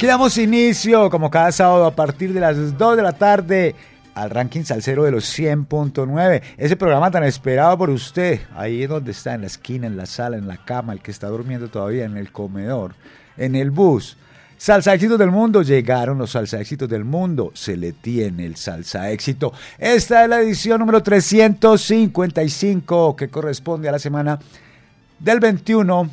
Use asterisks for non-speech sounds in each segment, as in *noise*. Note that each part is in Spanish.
Aquí damos inicio, como cada sábado, a partir de las 2 de la tarde, al ranking salsero de los 100.9. Ese programa tan esperado por usted, ahí es donde está, en la esquina, en la sala, en la cama, el que está durmiendo todavía, en el comedor, en el bus. Salsa éxitos del mundo, llegaron los salsa éxitos del mundo, se le tiene el salsa éxito. Esta es la edición número 355 que corresponde a la semana del 21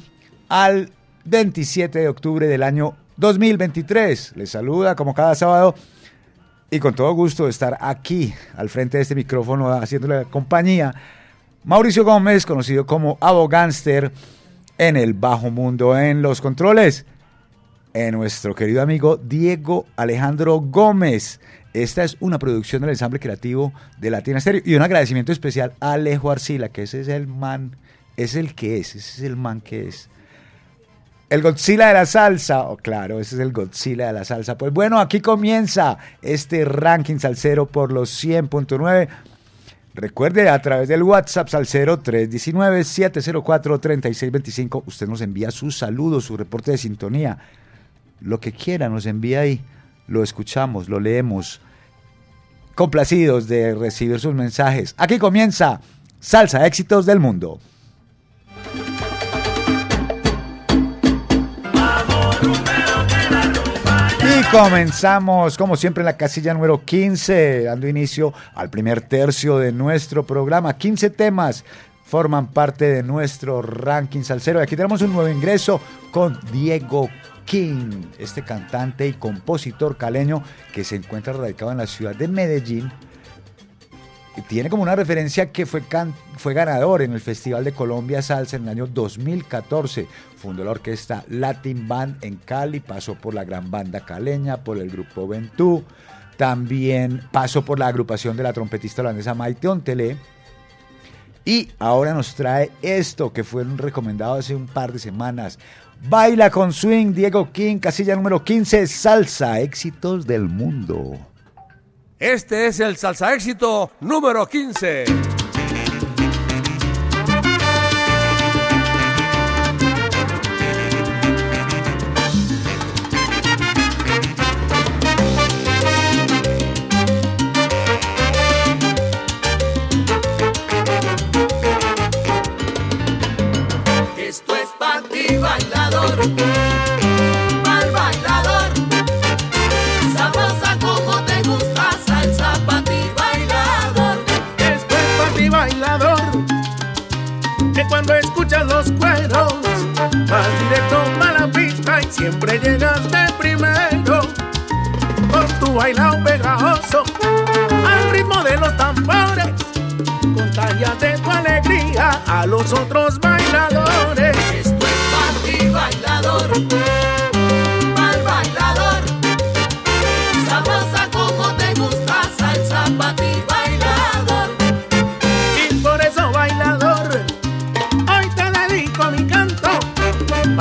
al 27 de octubre del año 2023. Les saluda como cada sábado y con todo gusto de estar aquí al frente de este micrófono haciéndole compañía. Mauricio Gómez, conocido como Abogánster en el bajo mundo en los controles. En nuestro querido amigo Diego Alejandro Gómez. Esta es una producción del ensamble creativo de Latina Stereo y un agradecimiento especial a Alejo Arcila, que ese es el man, es el que es, ese es el man que es. El Godzilla de la salsa, oh, claro, ese es el Godzilla de la salsa. Pues bueno, aquí comienza este ranking salsero por los 100.9. Recuerde, a través del WhatsApp Salcero 319-704-3625, usted nos envía sus saludos, su reporte de sintonía, lo que quiera, nos envía ahí, lo escuchamos, lo leemos. Complacidos de recibir sus mensajes. Aquí comienza Salsa Éxitos del Mundo. Comenzamos, como siempre, en la casilla número 15, dando inicio al primer tercio de nuestro programa. 15 temas forman parte de nuestro ranking salsero. Y aquí tenemos un nuevo ingreso con Diego King, este cantante y compositor caleño que se encuentra radicado en la ciudad de Medellín tiene como una referencia que fue, fue ganador en el Festival de Colombia Salsa en el año 2014. Fundó la orquesta Latin Band en Cali, pasó por la gran banda caleña, por el grupo Ventú, también pasó por la agrupación de la trompetista holandesa Maite Ontele. Y ahora nos trae esto que fue recomendado hace un par de semanas. Baila con swing, Diego King, casilla número 15, salsa, éxitos del mundo. Este es el salsa éxito número 15. Siempre llegas de primero. Con tu bailao pegajoso, al ritmo de los tambores, de tu alegría a los otros bailadores.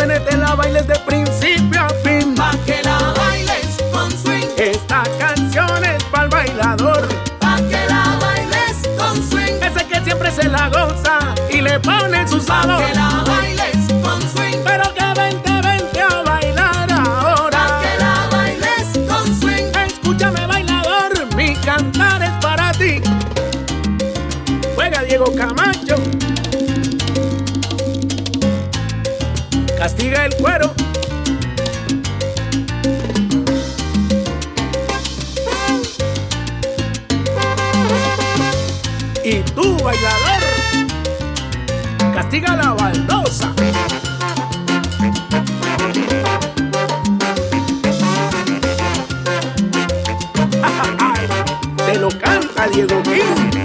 suene te la bailes de principio a fin. Pa' que la bailes con swing. Esta canción es para el bailador. Pa' que la bailes con swing. Ese que siempre se la goza y le pone su sabor. Pa' que la bailes castiga la baldosa. *laughs* Te lo canta Diego King.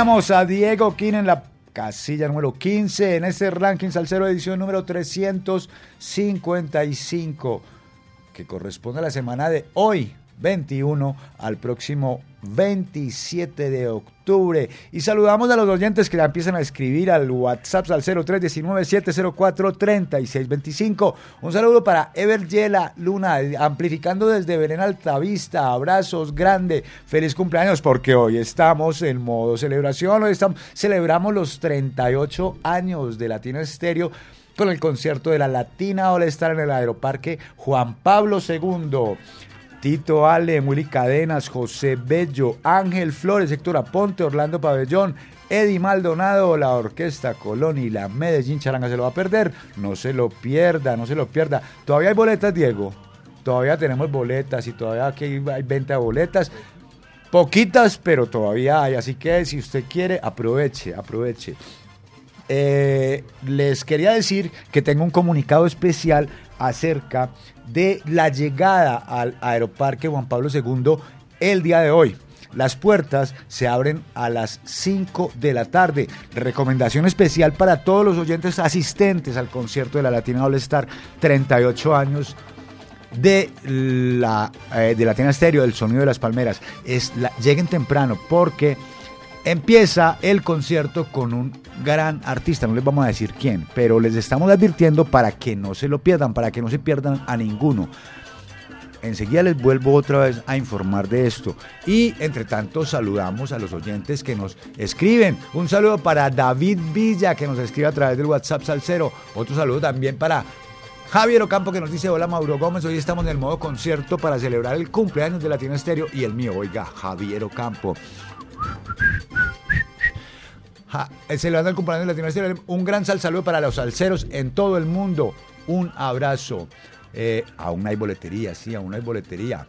Teníamos a Diego King en la casilla número 15 en este ranking Salcero edición número 355 que corresponde a la semana de hoy 21 al próximo 27 de octubre. Y saludamos a los oyentes que ya empiezan a escribir al WhatsApp al 0319-704-3625. Un saludo para Ever Yela Luna, amplificando desde Belén Altavista. Abrazos grande. Feliz cumpleaños porque hoy estamos en modo celebración. Hoy estamos, celebramos los 38 años de Latina Estéreo con el concierto de la Latina All Star en el Aeroparque Juan Pablo II. Tito Ale, Willy Cadenas, José Bello, Ángel Flores, Héctor Aponte, Orlando Pabellón, Eddie Maldonado, la Orquesta Colón y la Medellín Charanga se lo va a perder. No se lo pierda, no se lo pierda. Todavía hay boletas, Diego. Todavía tenemos boletas y todavía aquí hay venta de boletas. Poquitas, pero todavía hay. Así que si usted quiere, aproveche, aproveche. Eh, les quería decir que tengo un comunicado especial acerca de la llegada al Aeroparque Juan Pablo II el día de hoy. Las puertas se abren a las 5 de la tarde. Recomendación especial para todos los oyentes asistentes al concierto de la Latina All Star 38 años de la, eh, de Latina Stereo, del sonido de las palmeras. Es lleguen temprano porque empieza el concierto con un gran artista, no les vamos a decir quién, pero les estamos advirtiendo para que no se lo pierdan, para que no se pierdan a ninguno. Enseguida les vuelvo otra vez a informar de esto. Y entre tanto saludamos a los oyentes que nos escriben. Un saludo para David Villa que nos escribe a través del WhatsApp Salcero. Otro saludo también para Javier Ocampo que nos dice, hola Mauro Gómez, hoy estamos en el modo concierto para celebrar el cumpleaños de Latino Estéreo y el mío, oiga, Javier Ocampo. Ja, eh, celebrando el cumpleaños de Latino Estéreo, un gran sal saludo para los salseros en todo el mundo. Un abrazo. Eh, aún hay boletería, sí, aún hay boletería.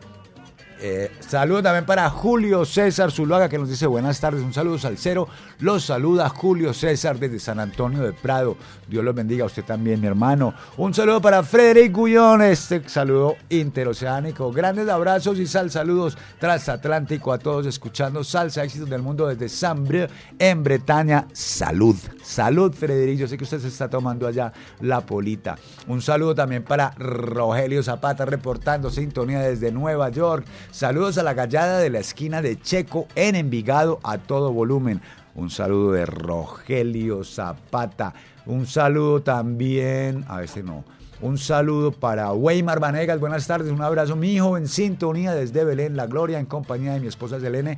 Eh, saludo también para Julio César Zuluaga que nos dice buenas tardes, un saludo salsero. Los saluda Julio César desde San Antonio de Prado. Dios los bendiga a usted también, mi hermano. Un saludo para Frederic Gullón, este saludo interoceánico. Grandes abrazos y sal saludos transatlántico a todos escuchando Salsa Éxitos del Mundo desde Sambre en Bretaña. Salud, salud Frederic, yo sé que usted se está tomando allá la polita. Un saludo también para Rogelio Zapata reportando sintonía desde Nueva York. Saludos a la gallada de la esquina de Checo en Envigado a todo volumen. Un saludo de Rogelio Zapata. Un saludo también, a veces no. Un saludo para Weimar Vanegas, buenas tardes, un abrazo, mi hijo en sintonía desde Belén, La Gloria, en compañía de mi esposa Selene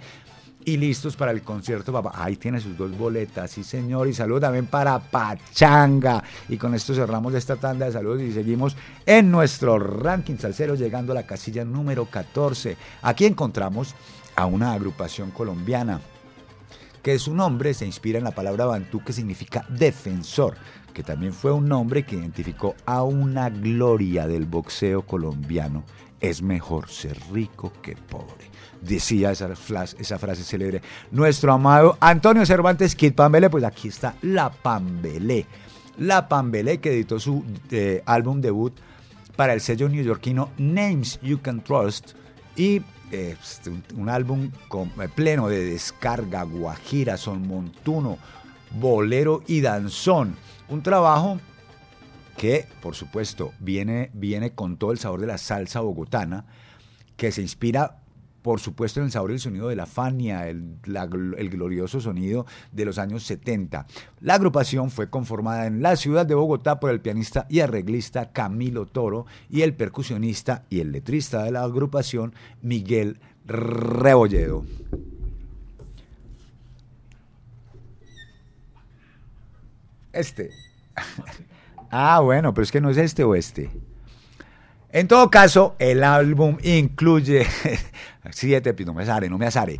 y listos para el concierto, papá. Ahí tiene sus dos boletas, sí señor, y saludo también para Pachanga. Y con esto cerramos esta tanda de saludos y seguimos en nuestro ranking salsero, llegando a la casilla número 14. Aquí encontramos a una agrupación colombiana que su nombre se inspira en la palabra bantú que significa defensor, que también fue un nombre que identificó a una gloria del boxeo colombiano. Es mejor ser rico que pobre. Decía esa, esa frase célebre nuestro amado Antonio Cervantes Kid Pambelé. Pues aquí está La Pambelé. La Pambelé que editó su eh, álbum debut para el sello neoyorquino Names You Can Trust y eh, este, un, un álbum con- eh, pleno de descarga, guajira, son montuno, bolero y danzón. Un trabajo que, por supuesto, viene, viene con todo el sabor de la salsa bogotana, que se inspira, por supuesto, en el sabor y el sonido de la Fania, el, el glorioso sonido de los años 70. La agrupación fue conformada en la ciudad de Bogotá por el pianista y arreglista Camilo Toro y el percusionista y el letrista de la agrupación Miguel Rebolledo. Este. *laughs* Ah, bueno, pero es que no es este o este. En todo caso, el álbum incluye *laughs* siete, no me asare, no me asare.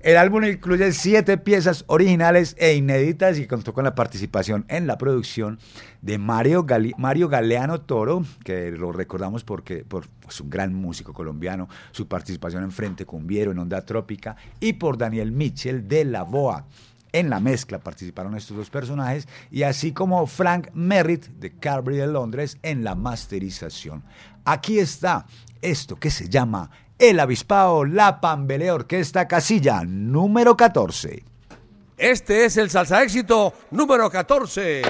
El álbum incluye siete piezas originales e inéditas y contó con la participación en la producción de Mario, Mario Galeano Toro, que lo recordamos porque por pues, un gran músico colombiano, su participación en Frente Cumbiero, en Onda Trópica, y por Daniel Mitchell de La Boa. En la mezcla participaron estos dos personajes y así como Frank Merritt de Carberry de Londres en la masterización. Aquí está esto que se llama El Avispao La Pambelea Orquesta Casilla número 14. Este es el salsa éxito número 14.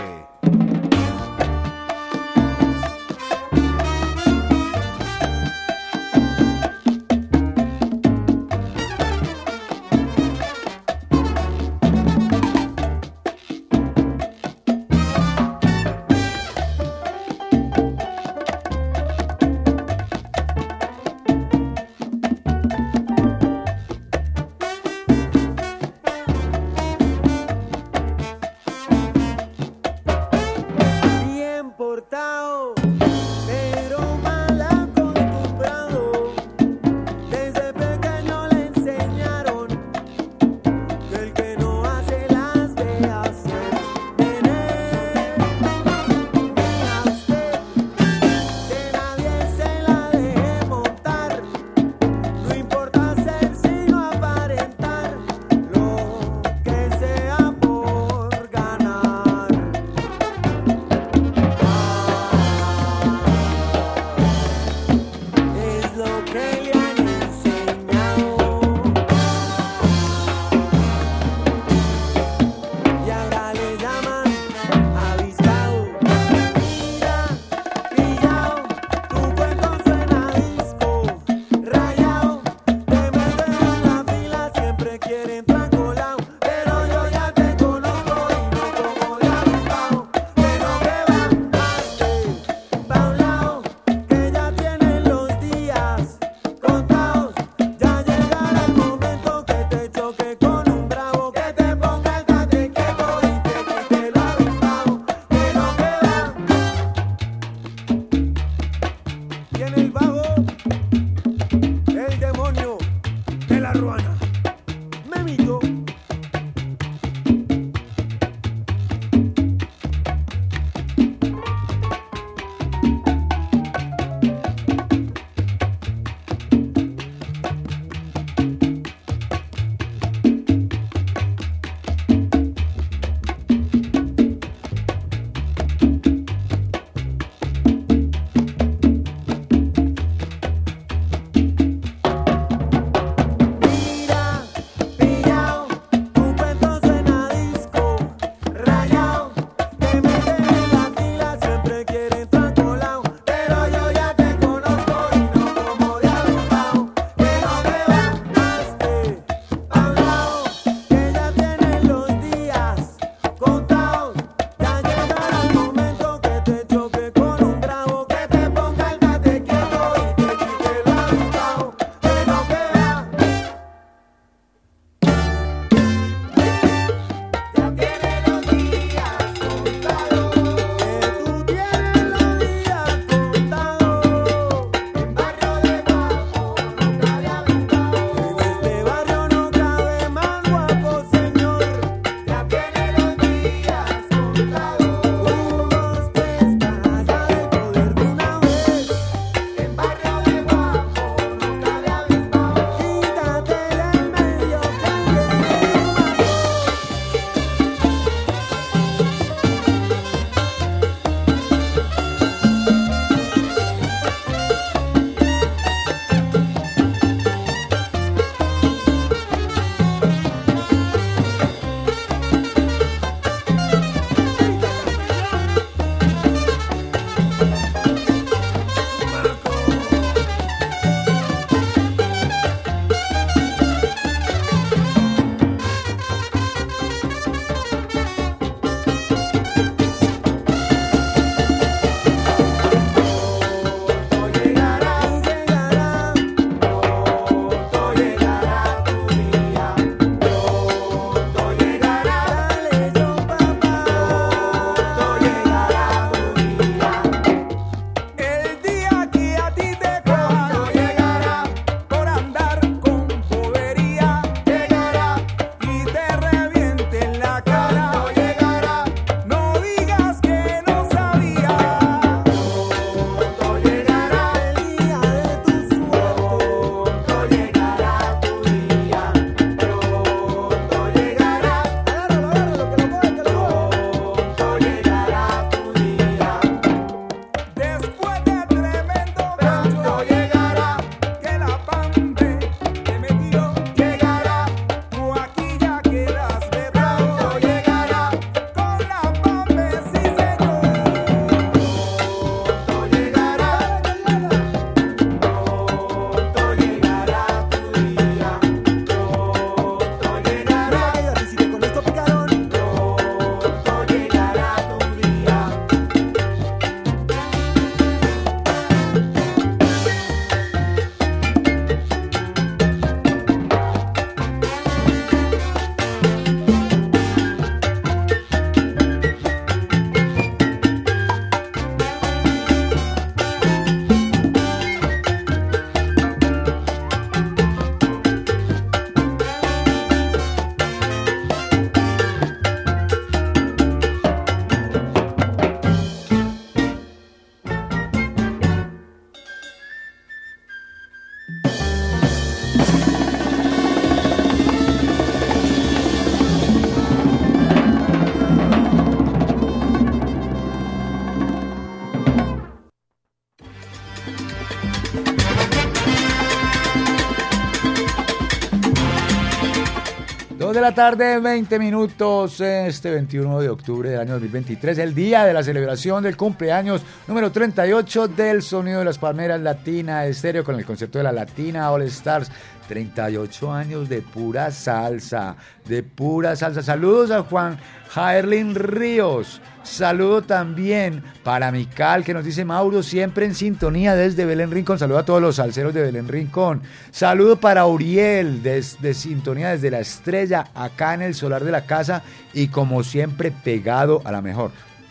2 de la tarde, 20 minutos, este 21 de octubre del año 2023, el día de la celebración del cumpleaños número 38 del Sonido de las Palmeras Latina Estéreo con el concierto de la Latina All Stars. 38 años de pura salsa, de pura salsa. Saludos a Juan Jaerlin Ríos. Saludo también para Mical, que nos dice Mauro, siempre en sintonía desde Belén Rincón. Saludo a todos los salseros de Belén Rincón. Saludo para Uriel, desde sintonía desde la estrella, acá en el solar de la casa. Y como siempre, pegado a la mejor.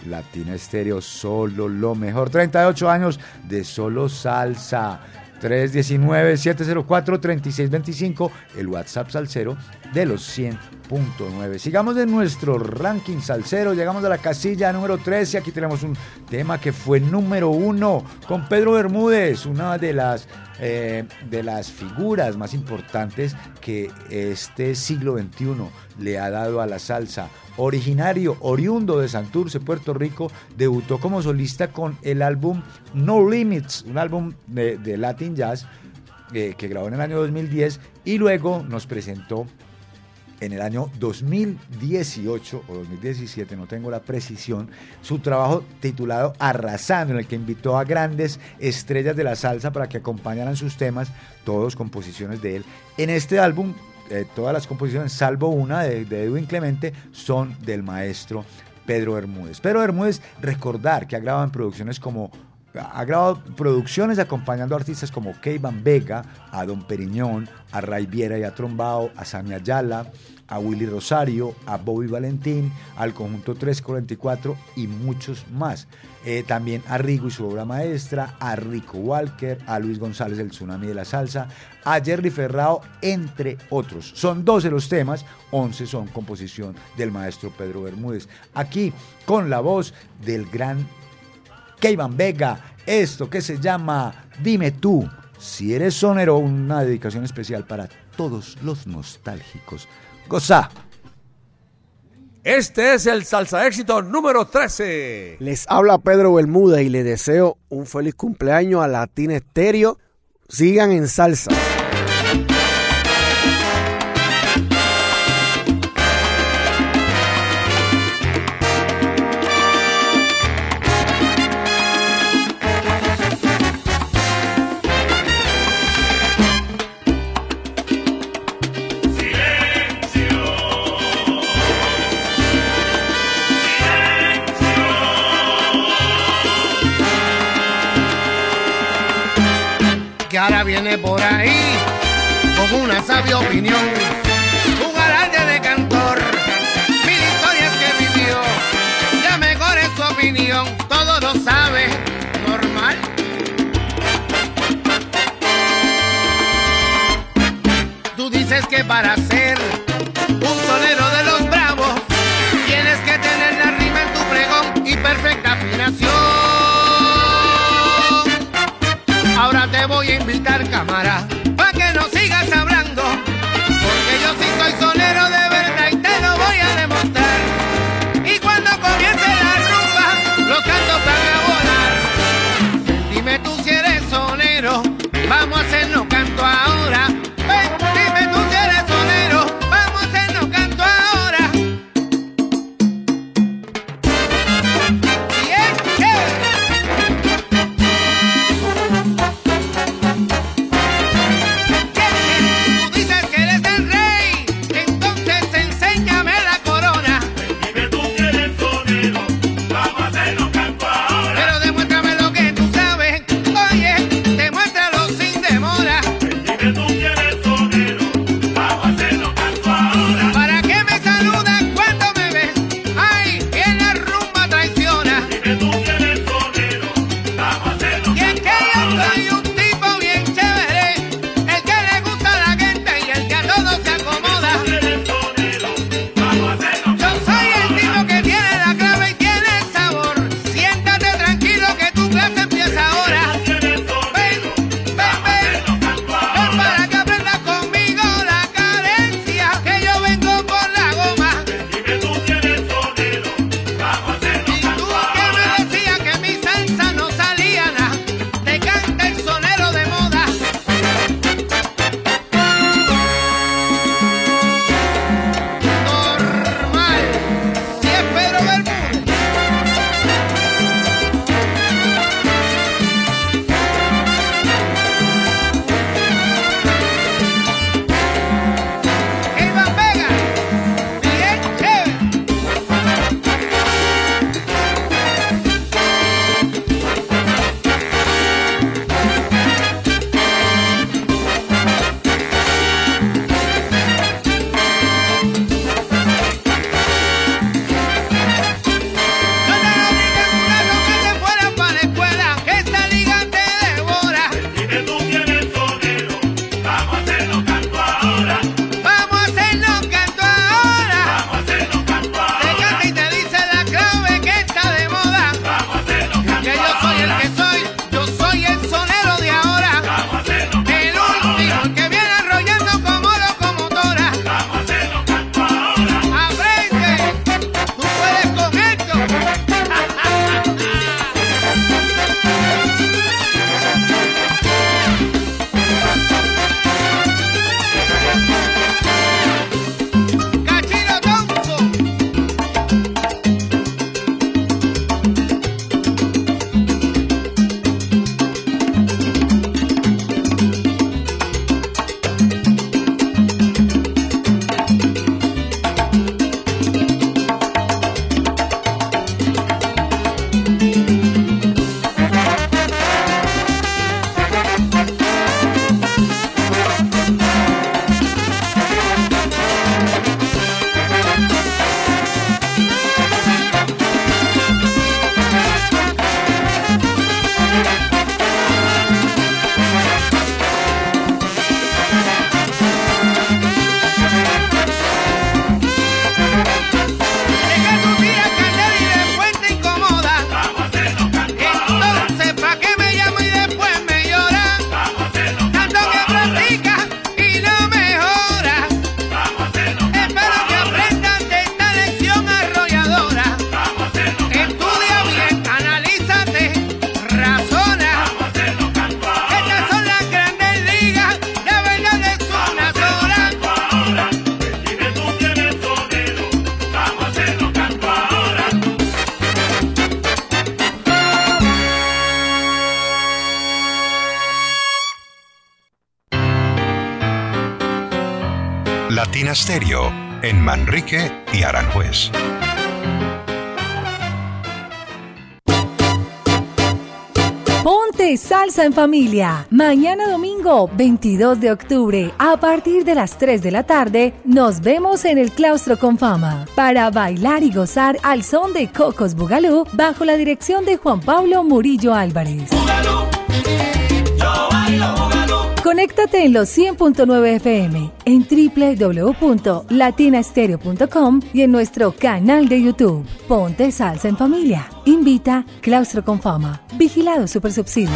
Latina Estéreo, solo lo mejor. 38 años de solo salsa. 319-704-3625, el WhatsApp salsero de los 100.9. Sigamos en nuestro ranking salsero, llegamos a la casilla número 13, aquí tenemos un tema que fue número uno con Pedro Bermúdez, una de las, eh, de las figuras más importantes que este siglo XXI le ha dado a la salsa originario, oriundo de Santurce, Puerto Rico, debutó como solista con el álbum No Limits, un álbum de, de Latin Jazz eh, que grabó en el año 2010 y luego nos presentó en el año 2018 o 2017, no tengo la precisión, su trabajo titulado Arrasando, en el que invitó a grandes estrellas de la salsa para que acompañaran sus temas, todos composiciones de él. En este álbum eh, todas las composiciones, salvo una de, Edwin Clemente, son del maestro Pedro Bermúdez. Pedro Bermúdez, recordar que ha grabado en producciones como ha grabado producciones acompañando a artistas como Keivan Vega, a Don Periñón, a Ray Viera y a Trombao, a Samia Ayala, a Willy Rosario, a Bobby Valentín, al conjunto 344 y muchos más. Eh, también a Rigo y su obra maestra, a Rico Walker, a Luis González el Tsunami de la Salsa, a Jerry Ferrao, entre otros. Son 12 los temas, 11 son composición del maestro Pedro Bermúdez. Aquí con la voz del gran Keivan Vega, esto que se llama Dime tú, si eres sonero, una dedicación especial para todos los nostálgicos. Goza. Este es el salsa éxito número 13. Les habla Pedro Bermúdez y les deseo un feliz cumpleaños a Latina Estéreo. Sigan en salsa. Viene por ahí con una sabia opinión, un galante de cantor, mil historias que vivió, la mejor es su opinión, todo lo sabe, normal. Tú dices que para ser invitar, cámara, En familia. Mañana domingo 22 de octubre a partir de las 3 de la tarde nos vemos en el claustro con fama para bailar y gozar al son de Cocos Bugalú bajo la dirección de Juan Pablo Murillo Álvarez. Conéctate en los 100.9 FM, en www.latinastereo.com y en nuestro canal de YouTube. Ponte salsa en familia. Invita Claustro con Fama. Vigilado Super Subsidio.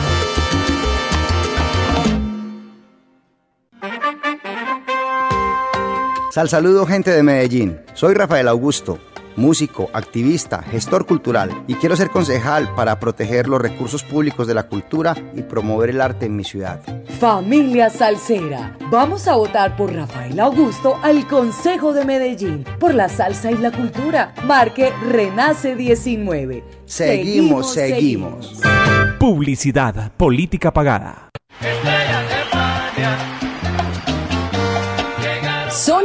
Sal saludo gente de Medellín. Soy Rafael Augusto, músico, activista, gestor cultural y quiero ser concejal para proteger los recursos públicos de la cultura y promover el arte en mi ciudad. Familia Salsera, vamos a votar por Rafael Augusto al Consejo de Medellín, por la salsa y la cultura. Marque Renace 19. Seguimos, seguimos. Publicidad, política pagada.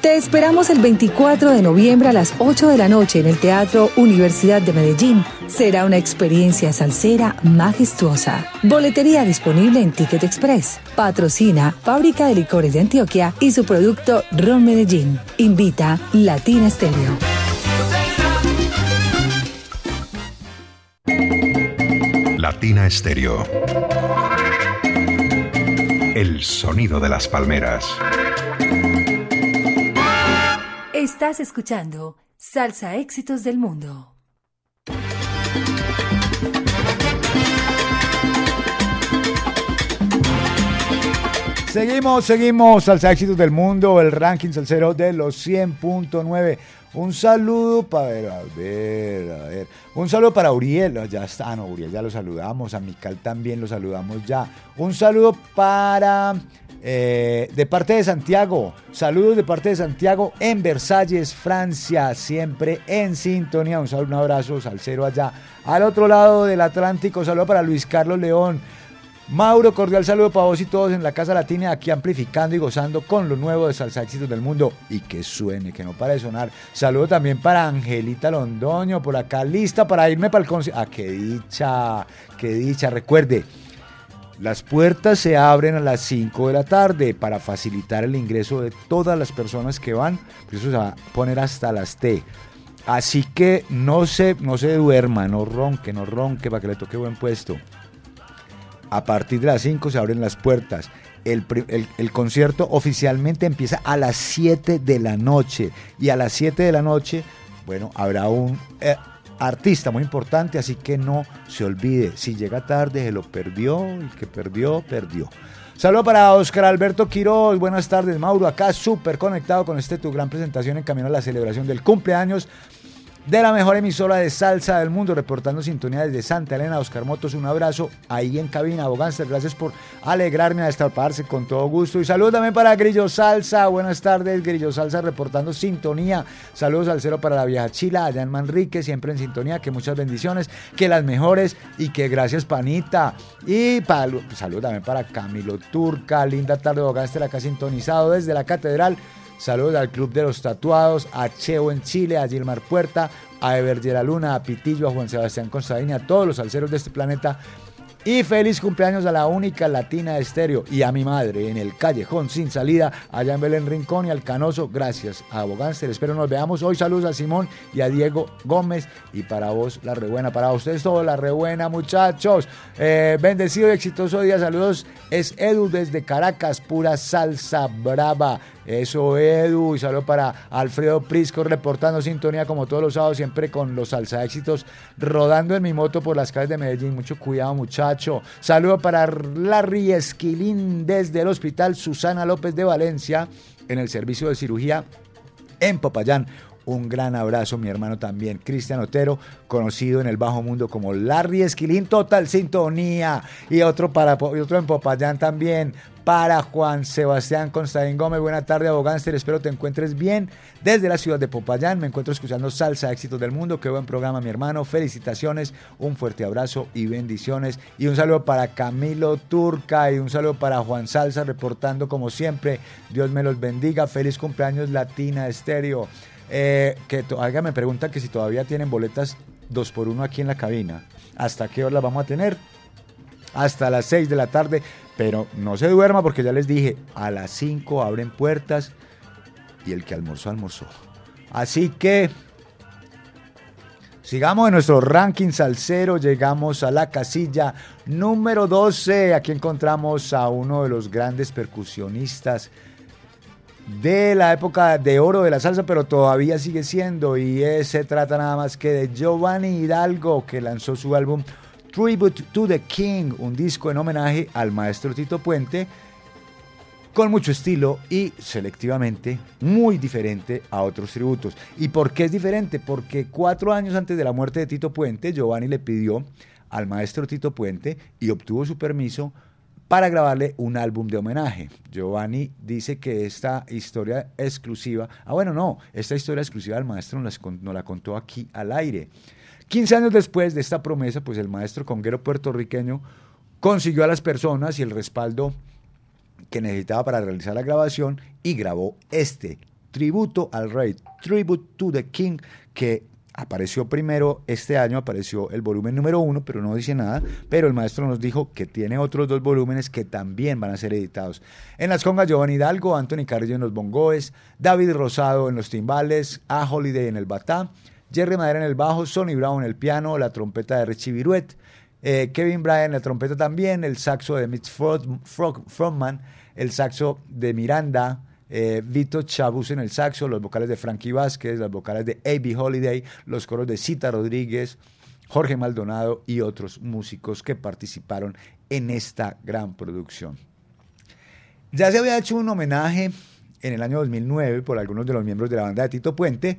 Te esperamos el 24 de noviembre a las 8 de la noche en el Teatro Universidad de Medellín. Será una experiencia salsera majestuosa. Boletería disponible en Ticket Express. Patrocina Fábrica de Licores de Antioquia y su producto Ron Medellín. Invita Latina Stereo. Latina Stereo. El sonido de las palmeras. Estás escuchando Salsa Éxitos del Mundo. Seguimos, seguimos, Salsa Éxitos del Mundo, el ranking salsero de los 100.9. Un saludo para, ver, a ver, a ver. Un saludo para Uriel, ya está, no, Uriel ya lo saludamos, a Mical también lo saludamos ya. Un saludo para, eh, de parte de Santiago, saludos de parte de Santiago en Versalles, Francia, siempre en sintonía. Un saludo, un abrazo, salsero allá. Al otro lado del Atlántico, saludo para Luis Carlos León. Mauro, cordial saludo para vos y todos en la Casa Latina, aquí amplificando y gozando con lo nuevo de Salsa Éxitos del Mundo. Y que suene, que no pare de sonar. Saludo también para Angelita Londoño, por acá lista para irme para el concierto. Ah, qué dicha, qué dicha. Recuerde, las puertas se abren a las 5 de la tarde para facilitar el ingreso de todas las personas que van. Por eso se va a poner hasta las T. Así que no se, no se duerma, no ronque, no ronque para que le toque buen puesto. A partir de las 5 se abren las puertas. El- el concierto oficialmente empieza a las 7 de la noche. Y a las 7 de la noche, bueno, habrá un eh, artista muy importante, así que no se olvide. Si llega tarde, se lo perdió. Y que perdió, perdió. Saludo para Oscar Alberto Quiroz. Buenas tardes, Mauro. Acá súper conectado con este tu gran presentación en camino a la celebración del cumpleaños de la mejor emisora de salsa del mundo, reportando sintonía desde Santa Elena. Oscar Motos, un abrazo ahí en cabina. Bogánster, gracias por alegrarme a destaparse con todo gusto. Y saludos también para Grillo Salsa. Buenas tardes, Grillo Salsa, reportando sintonía. Saludos al cero para la vieja Chila, allá en Manrique, siempre en sintonía. Que muchas bendiciones, que las mejores y que gracias, Panita. Y saludos también para Camilo Turca. Linda tarde, Bogánster, acá sintonizado desde la Catedral. Saludos al Club de los Tatuados, a Cheo en Chile, a Gilmar Puerta, a Evergera Luna, a Pitillo, a Juan Sebastián Constadini, a todos los salseros de este planeta. Y feliz cumpleaños a la única latina de estéreo y a mi madre en el callejón sin salida, allá en Belén Rincón y al Canoso. Gracias a Bogánster. Espero nos veamos hoy. Saludos a Simón y a Diego Gómez. Y para vos, la rebuena. Para ustedes todo, la rebuena, muchachos. Eh, bendecido y exitoso día. Saludos. Es Edu desde Caracas, pura salsa brava. Eso, Edu. Y saludo para Alfredo Prisco reportando sintonía como todos los sábados, siempre con los salsa éxitos, rodando en mi moto por las calles de Medellín. Mucho cuidado, muchacho. Saludo para Larry Esquilín desde el hospital Susana López de Valencia, en el servicio de cirugía en Popayán. Un gran abrazo, mi hermano también, Cristian Otero, conocido en el bajo mundo como Larry Esquilín, Total Sintonía. Y otro, para, y otro en Popayán también, para Juan Sebastián Constantín Gómez. Buena tarde, Abogánster. Espero te encuentres bien. Desde la ciudad de Popayán me encuentro escuchando Salsa Éxitos del Mundo. Qué buen programa, mi hermano. Felicitaciones, un fuerte abrazo y bendiciones. Y un saludo para Camilo Turca y un saludo para Juan Salsa, reportando como siempre. Dios me los bendiga. Feliz cumpleaños, Latina Estéreo. Eh, que me pregunta que si todavía tienen boletas 2 por 1 aquí en la cabina. ¿Hasta qué hora las vamos a tener? hasta las 6 de la tarde, pero no se duerma porque ya les dije, a las 5 abren puertas y el que almorzó, almorzó. Así que sigamos en nuestro ranking salsero, llegamos a la casilla número 12, aquí encontramos a uno de los grandes percusionistas de la época de oro de la salsa, pero todavía sigue siendo, y se trata nada más que de Giovanni Hidalgo, que lanzó su álbum Tribute to the King, un disco en homenaje al maestro Tito Puente, con mucho estilo y selectivamente muy diferente a otros tributos. ¿Y por qué es diferente? Porque cuatro años antes de la muerte de Tito Puente, Giovanni le pidió al maestro Tito Puente y obtuvo su permiso para grabarle un álbum de homenaje. Giovanni dice que esta historia exclusiva, ah bueno, no, esta historia exclusiva del maestro nos, la contó aquí al aire. 15 años después de esta promesa, pues el maestro conguero puertorriqueño consiguió a las personas y el respaldo que necesitaba para realizar la grabación y grabó este tributo al rey, Tribute to the King, que apareció primero este año, apareció el volumen número uno, pero no dice nada, pero el maestro nos dijo que tiene otros dos volúmenes que también van a ser editados. En las congas, Giovanni Hidalgo, Anthony Carrillo en los bongoes, David Rosado en los timbales, A Holiday en el batá, Jerry Madera en el bajo, Sonny Brown en el piano, la trompeta de Richie Viruet, eh, Kevin Bryan la trompeta también, el saxo de Mitch Frog- Frog- el saxo de Miranda, eh, Vito Chabus en el saxo, los vocales de Frankie Vázquez, las vocales de A.B. Holiday, los coros de Cita Rodríguez, Jorge Maldonado y otros músicos que participaron en esta gran producción. Ya se había hecho un homenaje en el año 2009 por algunos de los miembros de la banda de Tito Puente,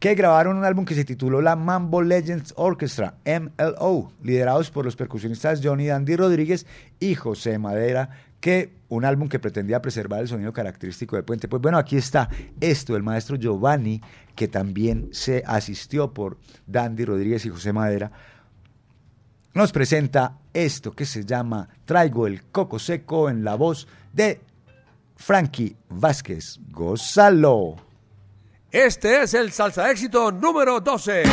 que grabaron un álbum que se tituló la Mambo Legends Orchestra, MLO, liderados por los percusionistas Johnny Dandy Rodríguez y José Madera, que un álbum que pretendía preservar el sonido característico de Puente. Pues bueno, aquí está esto del maestro Giovanni, que también se asistió por Dandy Rodríguez y José Madera, nos presenta esto que se llama Traigo el coco seco en la voz de Frankie Vázquez. Gózalo. Este es el salsa éxito número 12.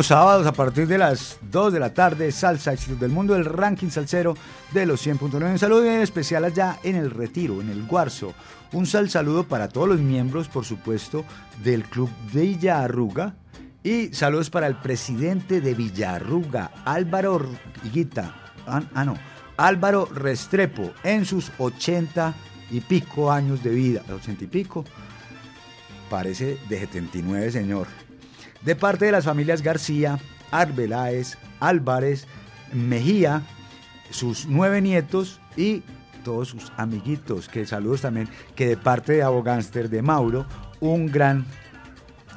Los sábados a partir de las 2 de la tarde, Salsa Éxitos del Mundo, el ranking salsero de los 100.9. Un saludo bien especial allá en el Retiro, en el Guarzo. Un sal saludo para todos los miembros, por supuesto, del Club de Villarruga. Y saludos para el presidente de Villarruga, Álvaro Higuita. Ah, ah, no. Álvaro Restrepo, en sus 80 y pico años de vida. 80 y pico. Parece de 79, señor. De parte de las familias García, Arbeláez, Álvarez, Mejía, sus nueve nietos y todos sus amiguitos. Que saludos también, que de parte de Abogánster de Mauro, un gran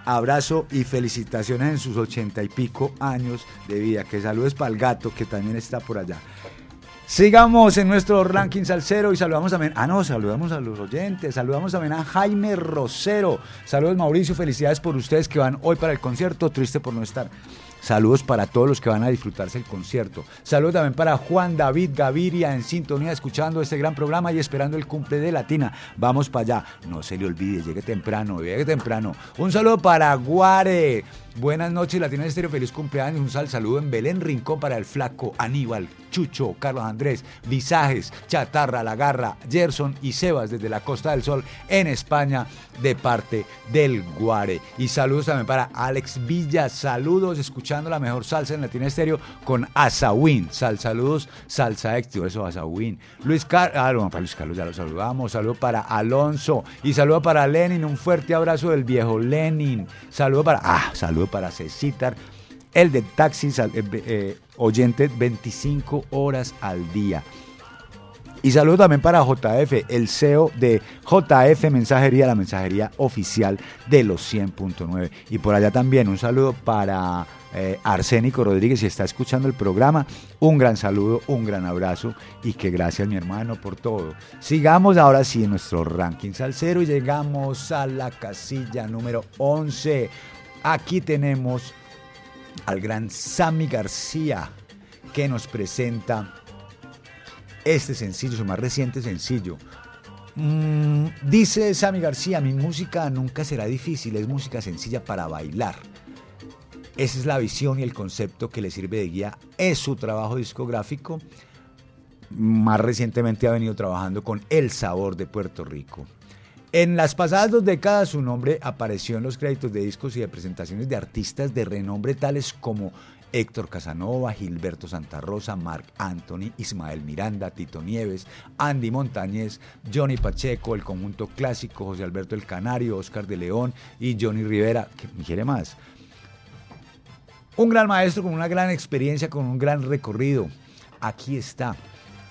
abrazo y felicitaciones en sus ochenta y pico años de vida. Que saludos para el gato que también está por allá. Sigamos en nuestro ranking salsero y saludamos también, ah no, saludamos a los oyentes, saludamos también a Jaime Rosero. Saludos Mauricio, felicidades por ustedes que van hoy para el concierto, triste por no estar. Saludos para todos los que van a disfrutarse el concierto. Saludos también para Juan David Gaviria en sintonía, escuchando este gran programa y esperando el cumple de Latina. Vamos para allá. No se le olvide, llegue temprano, llegue temprano. Un saludo para Guare. Buenas noches, Latina Estéreo, feliz cumpleaños. Un sal saludo en Belén Rincón para el Flaco, Aníbal, Chucho, Carlos Andrés, Visajes, Chatarra, La Garra, Gerson y Sebas desde la Costa del Sol en España de parte del Guare. Y saludos también para Alex Villa, saludos escuchando la mejor salsa en Latina Estéreo con Asawin. Sal, saludos, salsa éxito, eso Asawin. Luis Carlos, ah, no, Luis Carlos ya lo saludamos. Saludo para Alonso y saludo para Lenin, un fuerte abrazo del viejo Lenin. Saludo para, ah, para Cecitar, el de taxi, sal- eh, eh, oyente 25 horas al día. Y saludo también para JF, el CEO de JF Mensajería, la mensajería oficial de los 100.9. Y por allá también un saludo para eh, Arsénico Rodríguez, si está escuchando el programa, un gran saludo, un gran abrazo y que gracias mi hermano por todo. Sigamos ahora sí en nuestro ranking salsero y llegamos a la casilla número 11. Aquí tenemos al gran Sammy García que nos presenta este sencillo, su más reciente sencillo. Mm, dice Sammy García, mi música nunca será difícil, es música sencilla para bailar. Esa es la visión y el concepto que le sirve de guía. Es su trabajo discográfico. Más recientemente ha venido trabajando con El Sabor de Puerto Rico. En las pasadas dos décadas su nombre apareció en los créditos de discos y de presentaciones de artistas de renombre tales como Héctor Casanova, Gilberto Santa Rosa, Marc Anthony, Ismael Miranda, Tito Nieves, Andy Montañez, Johnny Pacheco, el conjunto clásico, José Alberto El Canario, Oscar de León y Johnny Rivera, que me quiere más. Un gran maestro con una gran experiencia, con un gran recorrido. Aquí está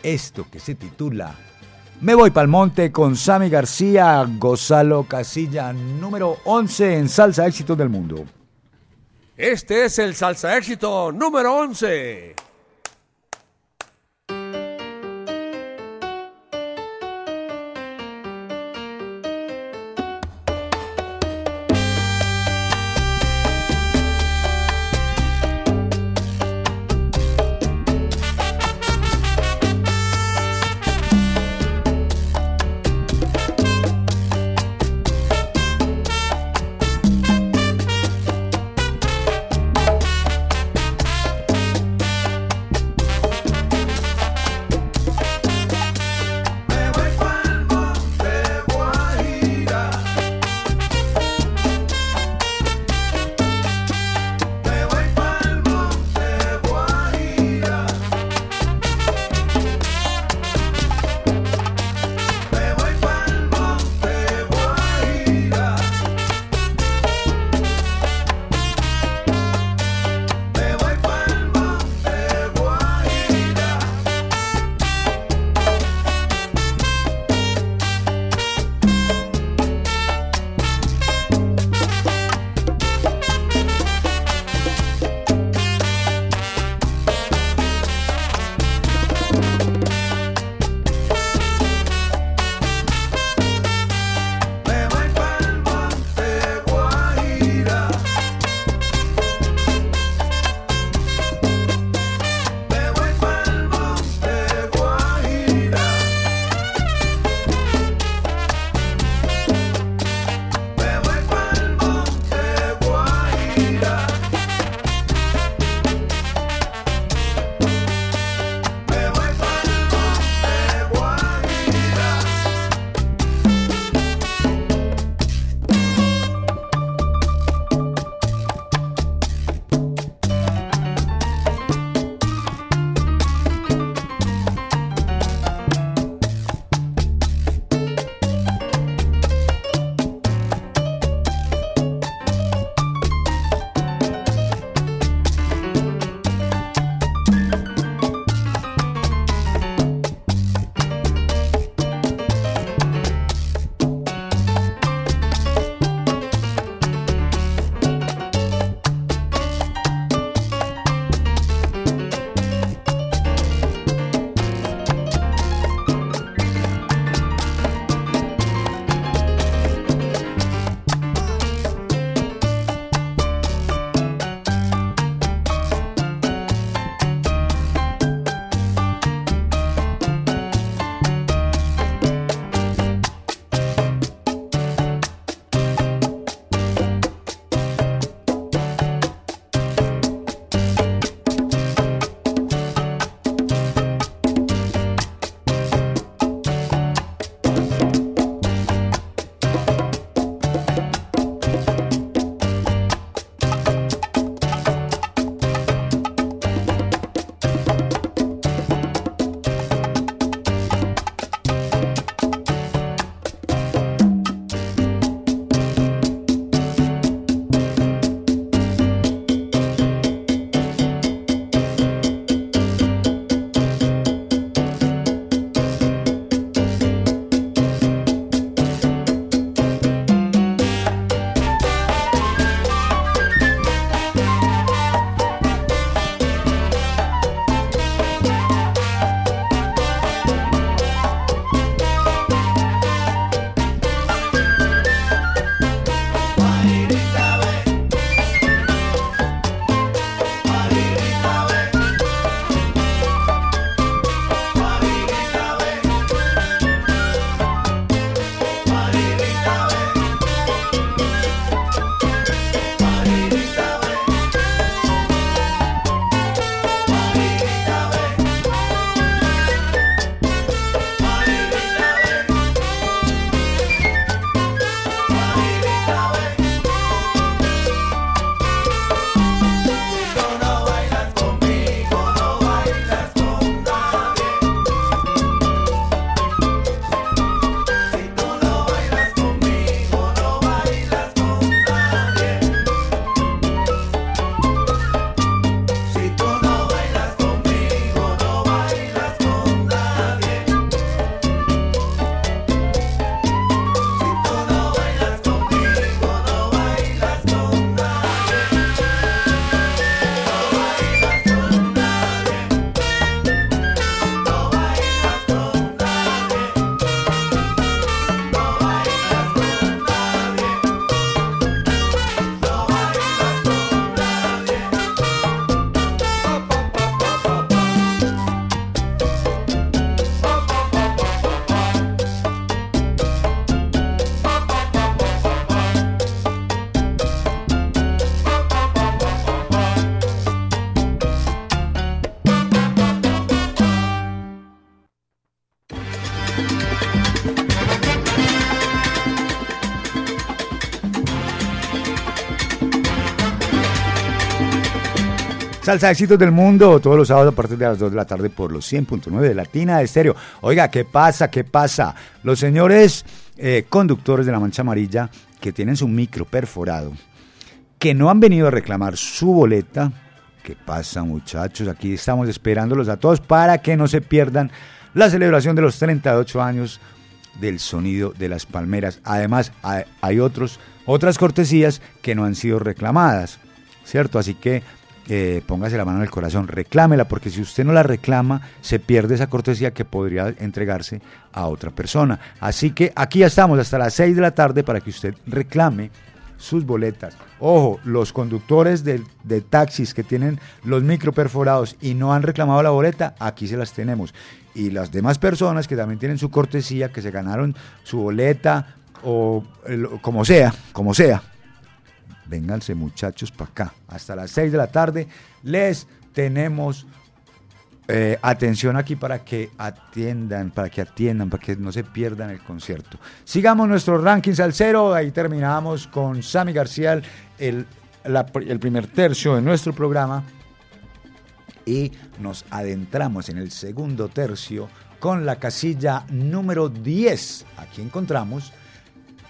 esto que se titula Me voy pa'l monte con Sammy García, Gonzalo Casilla, número 11 en Salsa Éxitos del Mundo. Este es el salsa éxito número 11. Salsa Éxitos del Mundo, todos los sábados a partir de las 2 de la tarde por los 100.9 de Latina de Estéreo. Oiga, ¿qué pasa? ¿Qué pasa? Los señores eh, conductores de la Mancha Amarilla que tienen su micro perforado, que no han venido a reclamar su boleta. ¿Qué pasa, muchachos? Aquí estamos esperándolos a todos para que no se pierdan la celebración de los 38 años del sonido de las palmeras. Además, hay, otros, otras cortesías que no han sido reclamadas, ¿cierto? Así que eh, póngase la mano en el corazón, reclámela, porque si usted no la reclama, se pierde esa cortesía que podría entregarse a otra persona. Así que aquí ya estamos hasta las 6 de la tarde para que usted reclame sus boletas. Ojo, los conductores de, taxis que tienen los micro perforados y no han reclamado la boleta, aquí se las tenemos. Y las demás personas que también tienen su cortesía, que se ganaron su boleta o como sea, como sea, Vénganse muchachos para acá. Hasta las 6 de la tarde les tenemos eh, atención aquí para que atiendan, para que atiendan, para que no se pierdan el concierto. Sigamos nuestro ranking salsero. Ahí terminamos con Sammy García, el, el primer tercio de nuestro programa. Y nos adentramos en el segundo tercio con la casilla número 10. Aquí encontramos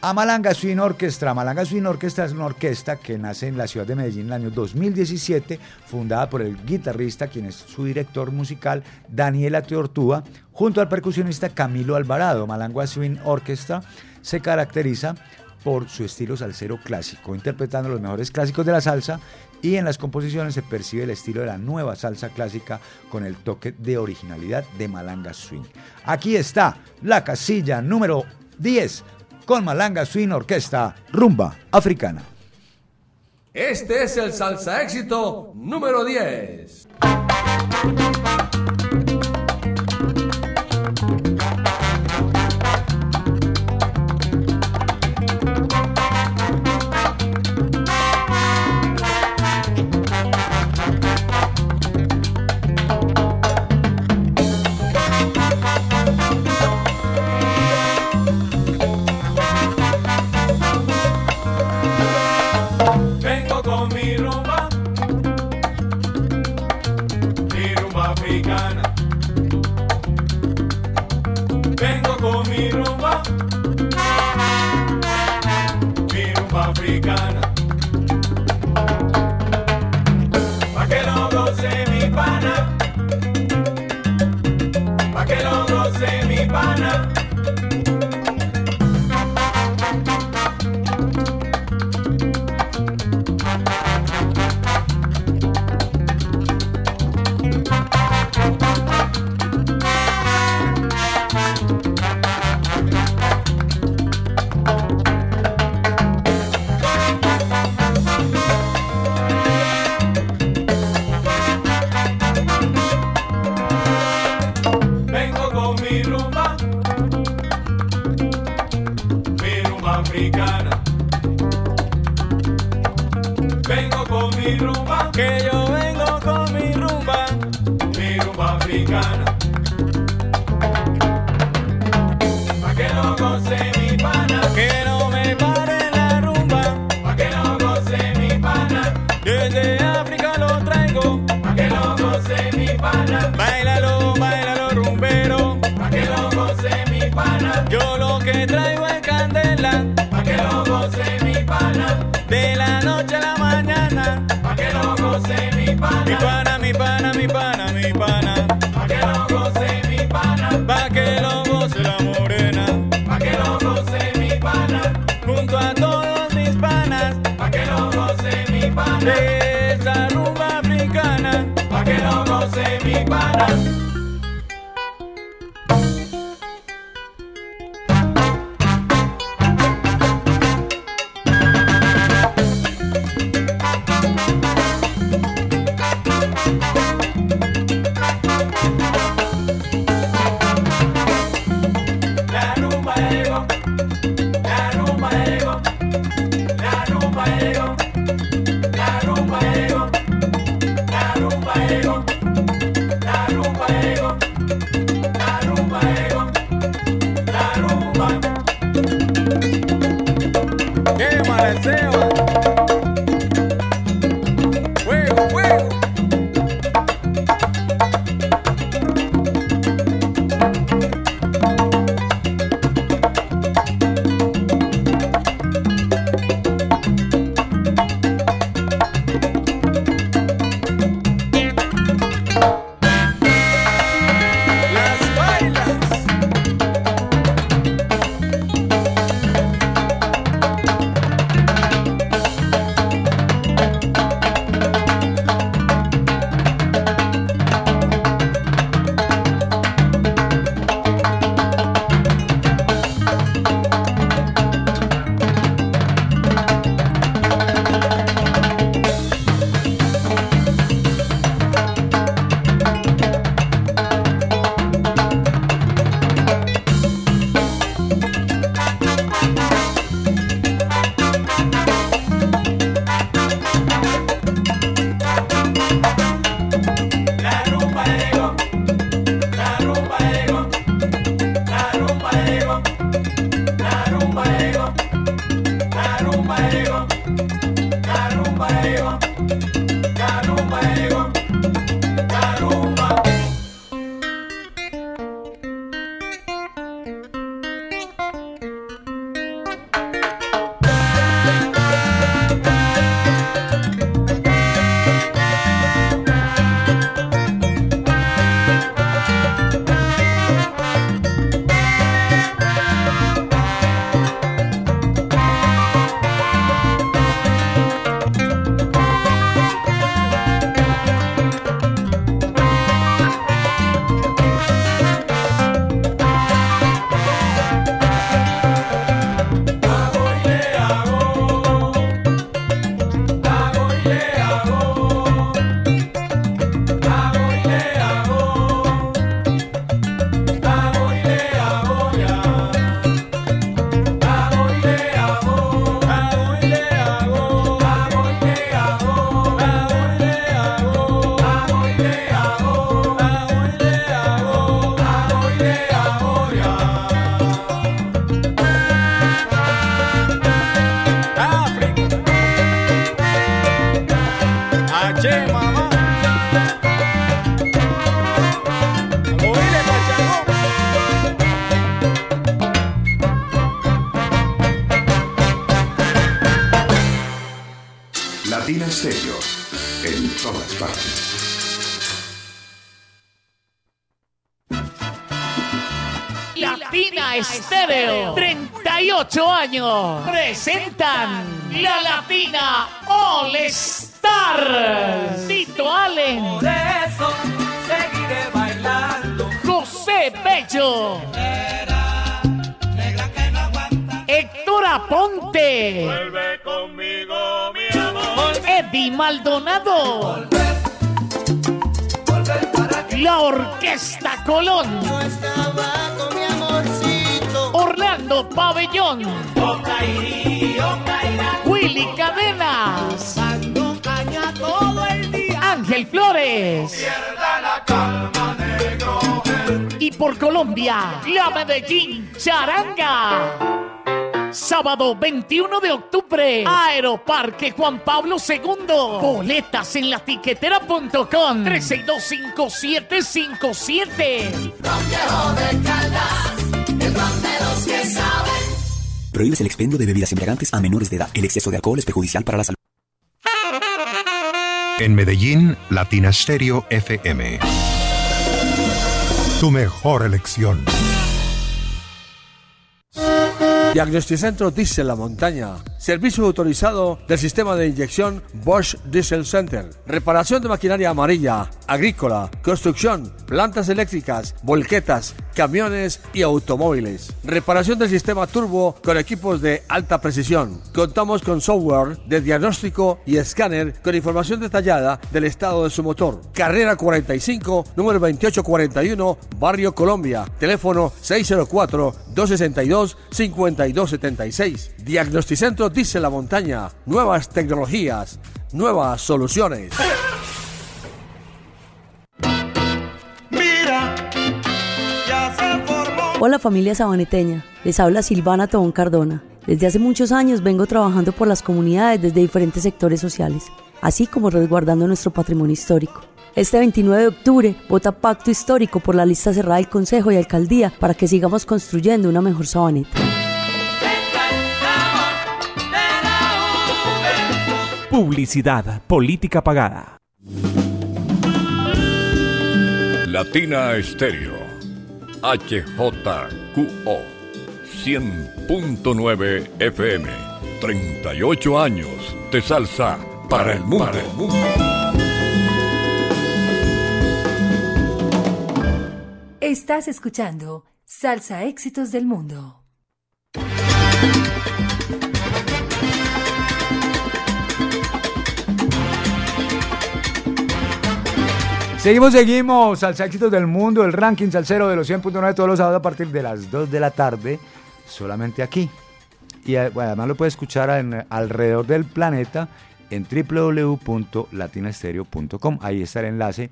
a Malanga Swing Orchestra. Malanga Swing Orchestra es una orquesta que nace en la ciudad de Medellín en el año 2017, fundada por el guitarrista, quien es su director musical, Daniela Teortúa, junto al percusionista Camilo Alvarado. Malanga Swing Orchestra se caracteriza por su estilo salsero clásico, interpretando los mejores clásicos de la salsa y en las composiciones se percibe el estilo de la nueva salsa clásica con el toque de originalidad de Malanga Swing. Aquí está la casilla número 10 con Malanga Swing Orquesta Rumba Africana. Este es el salsa éxito número 10. Maldonado. La Orquesta Colón. Orlando Pabellón. Willy Cadenas. Ángel Flores. Y por Colombia, la Medellín Charanga. Sábado 21 de octubre, Aeroparque Juan Pablo II. Boletas en latiquetera.com 3625757. Prohíbes el expendio de bebidas embriagantes a menores de edad. El exceso de alcohol es perjudicial para la salud. En Medellín, Latina Stereo FM. Tu mejor elección. Diagnosticentro Diesel La Montaña. Servicio autorizado del sistema de inyección Bosch Diesel Center. Reparación de maquinaria amarilla, agrícola, construcción, plantas eléctricas, volquetas, camiones y automóviles. Reparación del sistema turbo con equipos de alta precisión. Contamos con software de diagnóstico y escáner con información detallada del estado de su motor. Carrera 45, número 2841, Barrio Colombia. Teléfono 604-262-5276. Diagnosticentro Dice la Montaña. Nuevas tecnologías, nuevas soluciones. Hola familia sabaneteña, les habla Silvana Tobón Cardona. Desde hace muchos años vengo trabajando por las comunidades desde diferentes sectores sociales, así como resguardando nuestro patrimonio histórico. Este 29 de octubre vota pacto histórico por la lista cerrada del Consejo y Alcaldía para que sigamos construyendo una mejor sabaneta. Publicidad, política pagada. Latina Estéreo. HJQO. 100.9 FM. 38 años de salsa para el mundo. Estás escuchando Salsa Éxitos del Mundo. Seguimos, seguimos. Salsa éxitos del mundo, el ranking salsero de los 100.9 todos los sábados a partir de las 2 de la tarde, solamente aquí. Y eh, además lo puede escuchar en- alrededor del planeta en www.latinastereo.com. Ahí está el enlace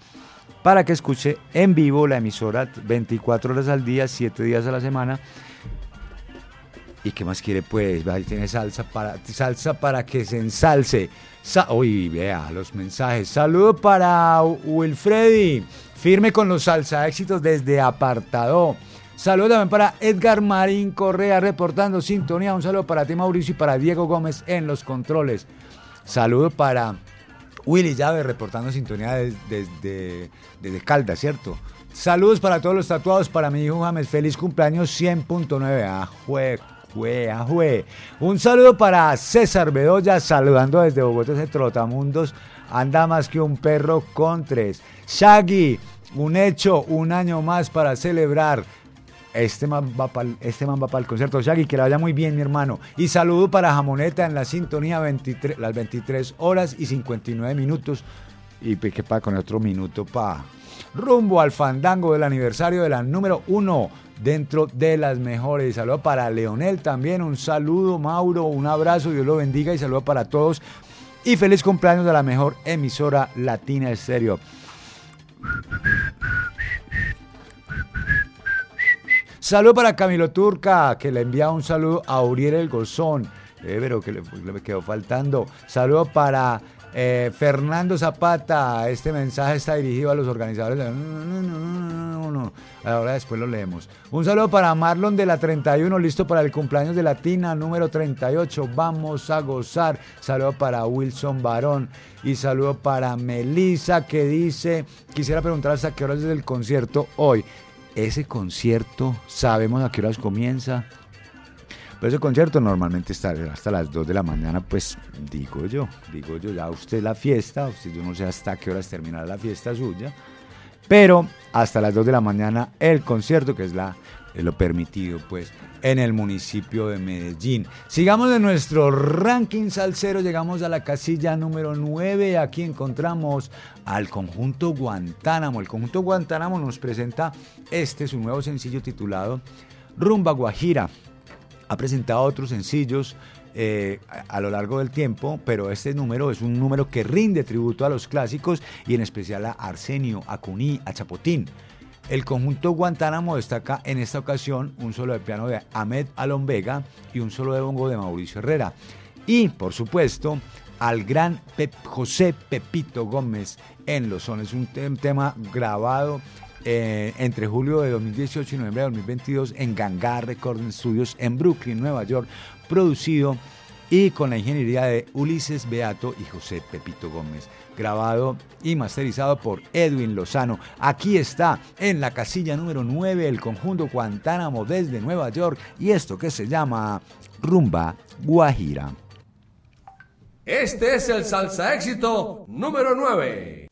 para que escuche en vivo la emisora 24 horas al día, 7 días a la semana. ¿Y qué más quiere? Pues ahí tiene salsa para, salsa para que se ensalce. Uy, vea los mensajes. Saludo para Wilfredi, firme con los salsa éxitos desde Apartado. Saludo también para Edgar Marín Correa reportando sintonía. Un saludo para ti Mauricio y para Diego Gómez en los controles. Saludo para Willy Llave reportando sintonía des- desde, desde Caldas, ¿cierto? Saludos para todos los tatuados, para mi hijo James. Feliz cumpleaños 100.9. Ajue, jue, ajue. Un saludo para César Bedoya, saludando desde Bogotá, ese trotamundos. Anda más que un perro con tres. Shaggy, un hecho, un año más para celebrar. Este man va para este va para el concierto Shaggy, que le vaya muy bien, mi hermano. Y saludo para Jamoneta en la sintonía 23, las 23 horas y 59 minutos. Y pues, que para con otro minuto para rumbo al fandango del aniversario de la número uno dentro de las mejores. Saludo para Leonel también, un saludo, Mauro, un abrazo, Dios lo bendiga y saludo para todos. Y feliz cumpleaños de la mejor emisora latina estéreo. Saludo para Camilo Turca, que le envía un saludo a Uriel el Gozón. Eh, pero que le, le quedó faltando. Saludo para eh, Fernando Zapata. Este mensaje está dirigido a los organizadores. de- No, no, ahora después lo leemos. Un saludo para Marlon de la 31, listo para el cumpleaños de Latina número 38. Vamos a gozar. Saludo para Wilson Barón y saludo para Melissa que dice, quisiera preguntar hasta qué horas es el concierto hoy. Ese concierto, ¿sabemos a qué horas comienza? Pero ese concierto normalmente está hasta las 2 de la mañana, pues digo yo, digo yo, ya usted la fiesta, usted yo no sé hasta qué horas terminará la fiesta suya, pero hasta las 2 de la mañana el concierto, que es la, eh, lo permitido, pues, en el municipio de Medellín. Sigamos de nuestro ranking salsero, llegamos a la casilla número 9, aquí encontramos al conjunto Guantánamo. El conjunto Guantánamo nos presenta este, su nuevo sencillo titulado Rumba Guajira ha presentado otros sencillos eh, a, lo largo del tiempo, pero este número es un número que rinde tributo a los clásicos y en especial a Arsenio, a Cuní, a Chapotín. El conjunto Guantánamo destaca en esta ocasión un solo de piano de Ahmed Alon Vega y un solo de bongo de Mauricio Herrera. Y, por supuesto, al gran José Pepito Gómez en los sones, un tem- tema grabado eh, entre julio de 2018 y noviembre de 2022 en Gangar Recording Studios en Brooklyn, Nueva York, producido y con la ingeniería de Ulises Beato y José Pepito Gómez, grabado y masterizado por Edwin Lozano. Aquí está en la casilla número 9 el conjunto Guantánamo desde Nueva York y esto que se llama Rumba Guajira. Este es el salsa éxito número 9.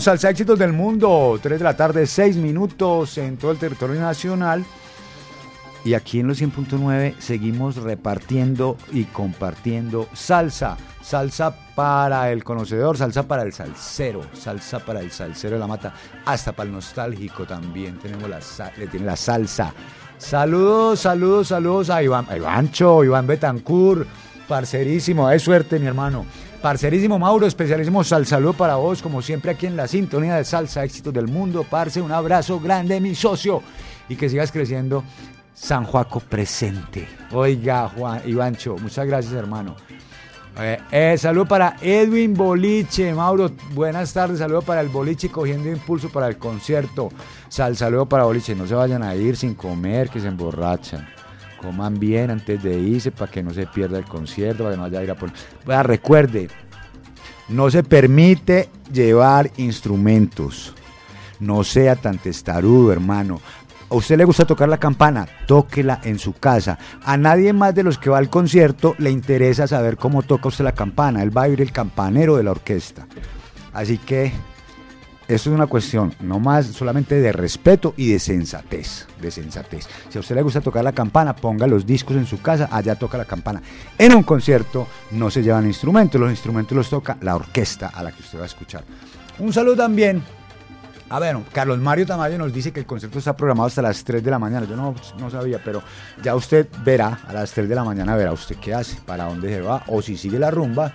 Salsa éxitos del mundo. 3 de la tarde, 6 minutos en todo el territorio nacional. Y aquí en los 100.9 seguimos repartiendo y compartiendo salsa. Salsa para el conocedor, salsa para el salsero, salsa para el salsero de la mata, hasta para el nostálgico también tenemos la, le tiene la salsa. Saludos, saludos, saludos a Iván, a Ivancho, Iván Betancur, parcerísimo, de suerte mi hermano. Parcerísimo Mauro, especialísimo sal saludo para vos, como siempre aquí en la sintonía de salsa, éxitos del mundo, parce, un abrazo grande mi socio y que sigas creciendo. San Juaco presente. Oiga, Juan, Ivancho, muchas gracias hermano. Eh, eh, saludo para Edwin Boliche, Mauro, buenas tardes, saludo para el Boliche cogiendo impulso para el concierto. Sal, saludo para Boliche, no se vayan a ir sin comer, que se emborrachan. Coman bien antes de irse para que no se pierda el concierto, para que no vaya a ir a por... Vea, recuerde, no se permite llevar instrumentos. No sea tan testarudo, hermano. ¿A usted le gusta tocar la campana? Tóquela en su casa. A nadie más de los que va al concierto le interesa saber cómo toca usted la campana. Él va a ir el campanero de la orquesta. Así que esto es una cuestión no más solamente de respeto y de sensatez, de sensatez. Si a usted le gusta tocar la campana, ponga los discos en su casa, allá toca la campana. En un concierto no se llevan instrumentos, los instrumentos los toca la orquesta a la que usted va a escuchar. Un saludo también a ver, Carlos Mario Tamayo nos dice que el concierto está programado hasta las 3 de la mañana. Yo no, no sabía, pero ya usted verá, a las 3 de la mañana verá usted qué hace, para dónde se va, o si sigue la rumba.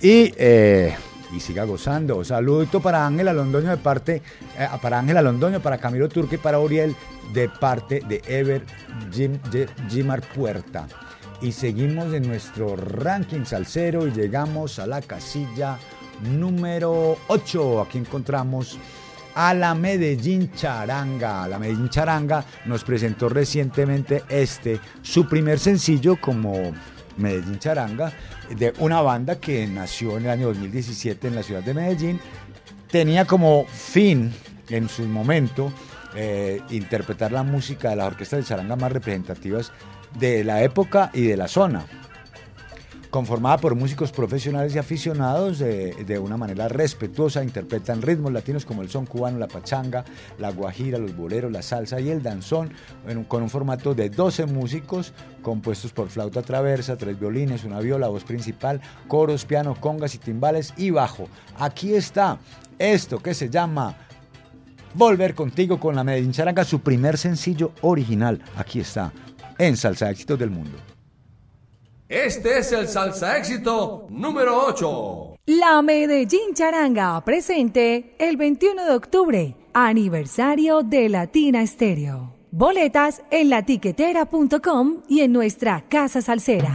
Y, eh, y siga gozando. Saludito para Ángela Londoño de parte, eh, para Ángela Londoño, para Camilo Turque y para Uriel de parte de Ever Jim, Jimar Puerta. Y seguimos en nuestro ranking salsero y llegamos a la casilla número 8. Aquí encontramos a la Medellín Charanga. La Medellín Charanga nos presentó recientemente este, su primer sencillo como Medellín Charanga, de una banda que nació en el año 2017 en la ciudad de Medellín. Tenía como fin en su momento eh, interpretar la música de las orquestas de charanga más representativas de la época y de la zona conformada por músicos profesionales y aficionados de, una manera respetuosa, interpretan ritmos latinos como el son cubano, la pachanga, la guajira, los boleros, la salsa y el danzón, con un formato de 12 músicos compuestos por flauta traversa, tres violines, una viola, voz principal, coros, piano, congas y timbales y bajo. Aquí está esto que se llama Volver contigo con la Medellín Charanga, su primer sencillo original. Aquí está, en Salsa Éxitos del Mundo. Este es el salsa éxito número 8. La Medellín Charanga presente el 21 de octubre, aniversario de Latina Estéreo. Boletas en latiquetera.com y en nuestra casa salsera.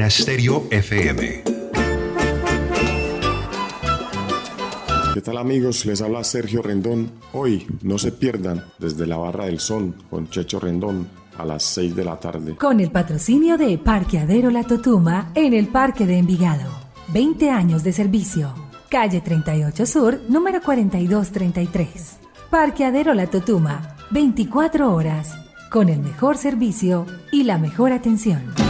Latina Stereo FM. ¿Qué tal amigos? Les habla Sergio Rendón. Hoy no se pierdan desde la Barra del Sol con Checho Rendón a las 6 de la tarde. Con el patrocinio de Parqueadero La Totuma en el Parque de Envigado. 20 años de servicio. Calle 38 Sur, número 4233. Parqueadero La Totuma. 24 horas. Con el mejor servicio y la mejor atención.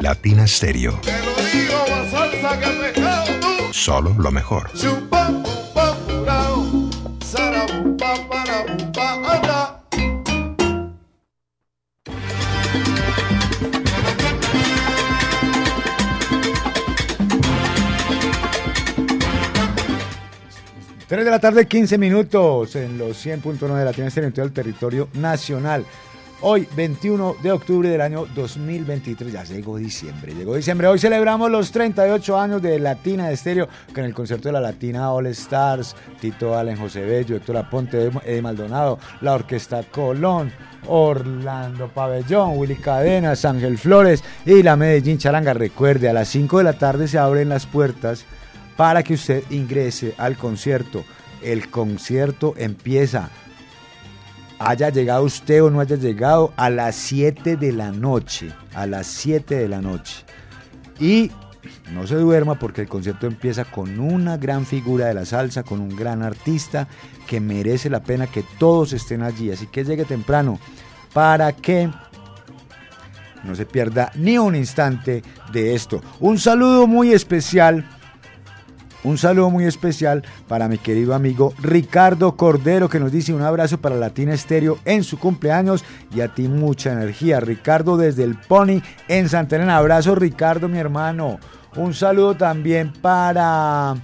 Latina Stereo. Te lo digo, salsa que pescado tú. Solo lo mejor. Tres de la tarde, 15 minutos en los 100.9 de la Tienda Estéreo en todo el territorio nacional. Hoy, 21 de octubre del año 2023, ya llegó diciembre, llegó diciembre. Hoy celebramos los 38 años de Latina de Estéreo con el concierto de la Latina All Stars, Tito Allen, José Bello, Héctor Aponte, Eddie Maldonado, la Orquesta Colón, Orlando Pabellón, Willy Cadenas, Ángel Flores y la Medellín Charanga. Recuerde, a las 5 de la tarde se abren las puertas para que usted ingrese al concierto. El concierto empieza haya llegado usted o no haya llegado a las 7 de la noche, a las 7 de la noche. Y no se duerma porque el concierto empieza con una gran figura de la salsa, con un gran artista que merece la pena que todos estén allí. Así que llegue temprano para que no se pierda ni un instante de esto. Un saludo muy especial un saludo muy especial para mi querido amigo Ricardo Cordero que nos dice un abrazo para Latina Estéreo en su cumpleaños y a ti mucha energía. Ricardo desde el Pony en Santa Elena. Abrazo Ricardo mi hermano. Un saludo también para...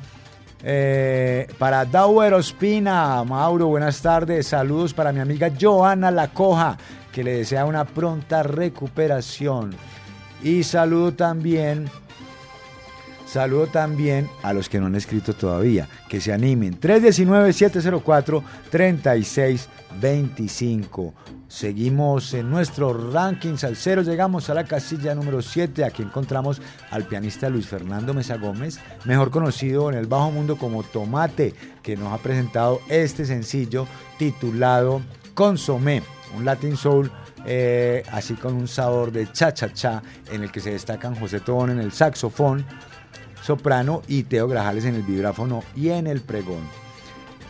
eh, para Dauer Ospina, Mauro, buenas tardes. Saludos para mi amiga Joana Lacoja, que le desea una pronta recuperación. Y saludo también Saludo también a los que no han escrito todavía, que se animen. 319-704-3625. Seguimos en nuestro ranking salsero, llegamos a la casilla número 7, aquí encontramos al pianista Luis Fernando Mesa Gómez, mejor conocido en el bajo mundo como Tomate, que nos ha presentado este sencillo titulado Consomé, un Latin Soul eh, así con un sabor de cha-cha-cha, en el que se destacan José Tobón en el saxofón, soprano y Teo Grajales en el vibráfono y en el pregón.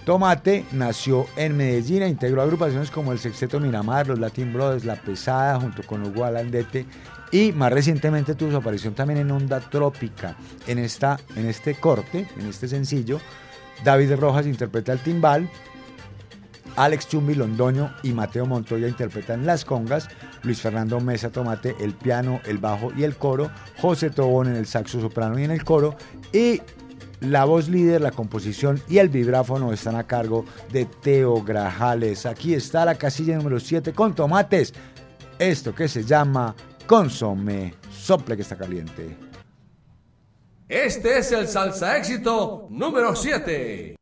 Tomate nació en Medellín e integró agrupaciones como el Sexteto Miramar, los Latin Brothers, La Pesada, junto con Hugo Alandete y más recientemente tuvo su aparición también en Onda Trópica. En, esta, en este corte, en este sencillo, David Rojas interpreta el timbal, Alex Chumbi Londoño y Mateo Montoya interpretan las congas, Luis Fernando Mesa Tomate el piano, el bajo y el coro, José Tobón en el saxo soprano y en el coro y la voz líder, la composición y el vibráfono están a cargo de Teo Grajales. Aquí está la casilla número 7 con tomates. Esto que se llama consome. Sople que está caliente. Este es el salsa éxito número 7.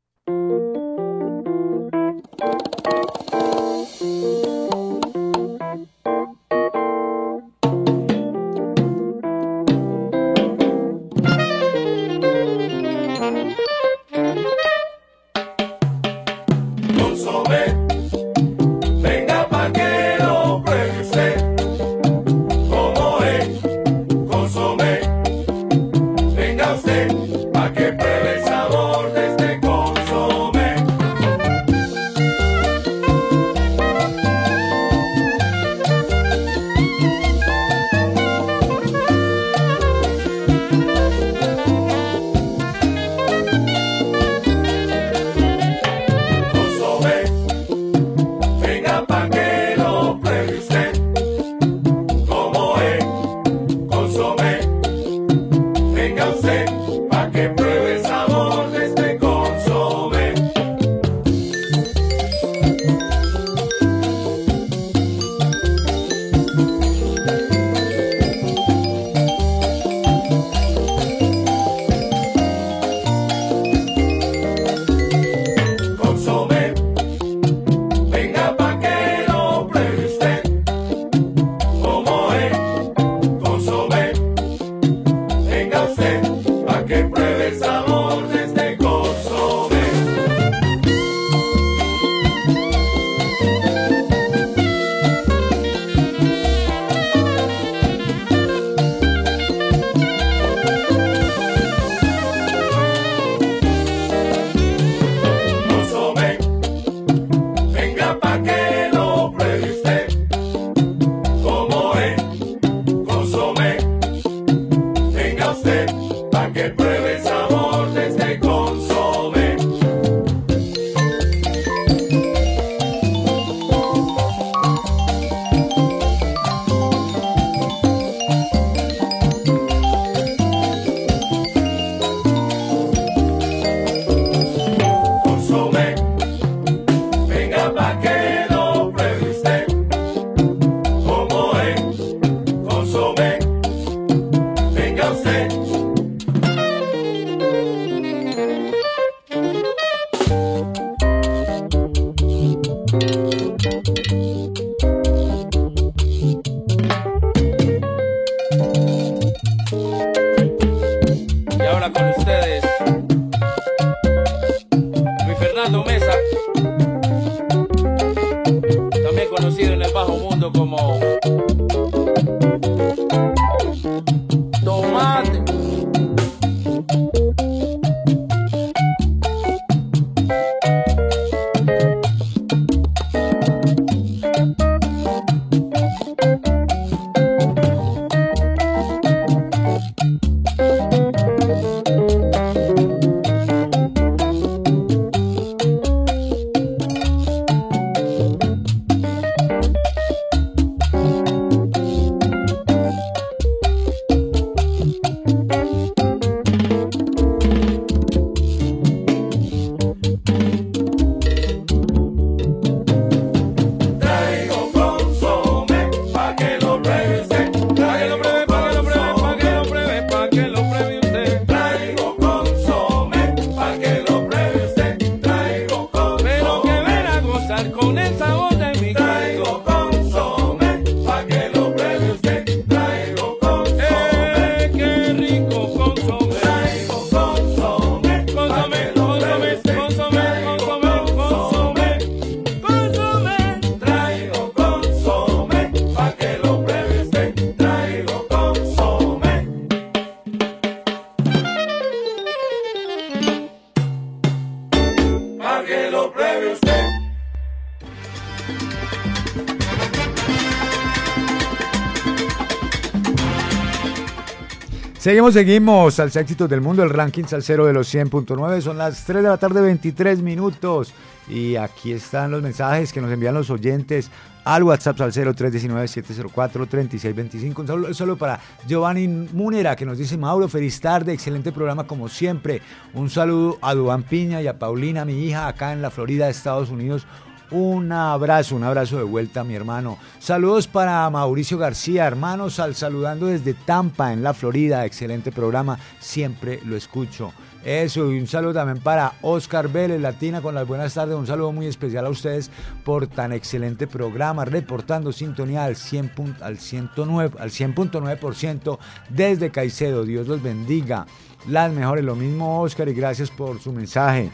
Seguimos, seguimos al éxitos del mundo, el ranking salsero de los 100.9. Son las 3 de la tarde, 23 minutos. Y aquí están los mensajes que nos envían los oyentes al WhatsApp salsero 319-704-3625. Un saludo solo para Giovanni Múnera que nos dice Mauro, feliz tarde, excelente programa como siempre. Un saludo a Duan Piña y a Paulina, mi hija, acá en la Florida, Estados Unidos. Un abrazo, un abrazo de vuelta, mi hermano. Saludos para Mauricio García, hermanos, al saludando desde Tampa, en la Florida. Excelente programa, siempre lo escucho. Eso, y un saludo también para Oscar Vélez, Latina, con las buenas tardes. Un saludo muy especial a ustedes por tan excelente programa, reportando sintonía al 100, pun- al 109, al 100.9% desde Caicedo. Dios los bendiga. Las mejores, lo mismo Oscar, y gracias por su mensaje.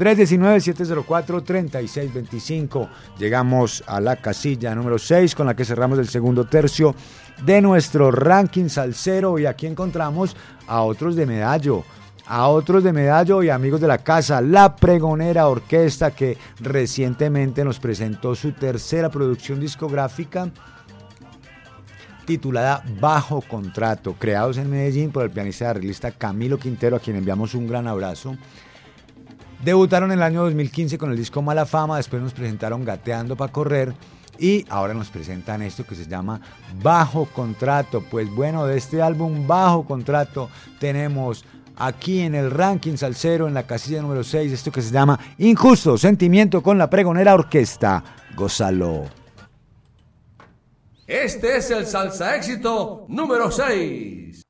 319-704-3625. Llegamos a la casilla número 6 con la que cerramos el segundo tercio de nuestro ranking salsero y aquí encontramos a otros de medallo. A otros de Medallo y amigos de la casa, La Pregonera Orquesta, que recientemente nos presentó su tercera producción discográfica titulada Bajo Contrato, creados en Medellín por el pianista y arreglista Camilo Quintero, a quien enviamos un gran abrazo. Debutaron en el año 2015 con el disco Mala Fama, después nos presentaron Gateando para Correr y ahora nos presentan esto que se llama Bajo Contrato. Pues bueno, de este álbum Bajo Contrato tenemos aquí en el ranking salsero en la casilla número 6 esto que se llama Injusto Sentimiento con la Pregonera Orquesta. Gózalo. Este es el salsa éxito número 6.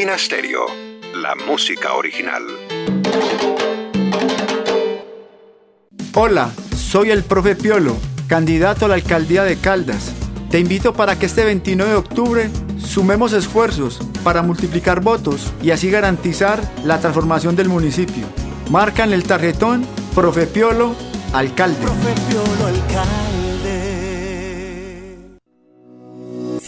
Latina Stereo, la música original. Hola, soy el profe Piolo, candidato a la alcaldía de Caldas. Te invito para que este 29 de octubre sumemos esfuerzos para multiplicar votos y así garantizar la transformación del municipio. Marca en el tarjetón Profe Piolo, alcalde.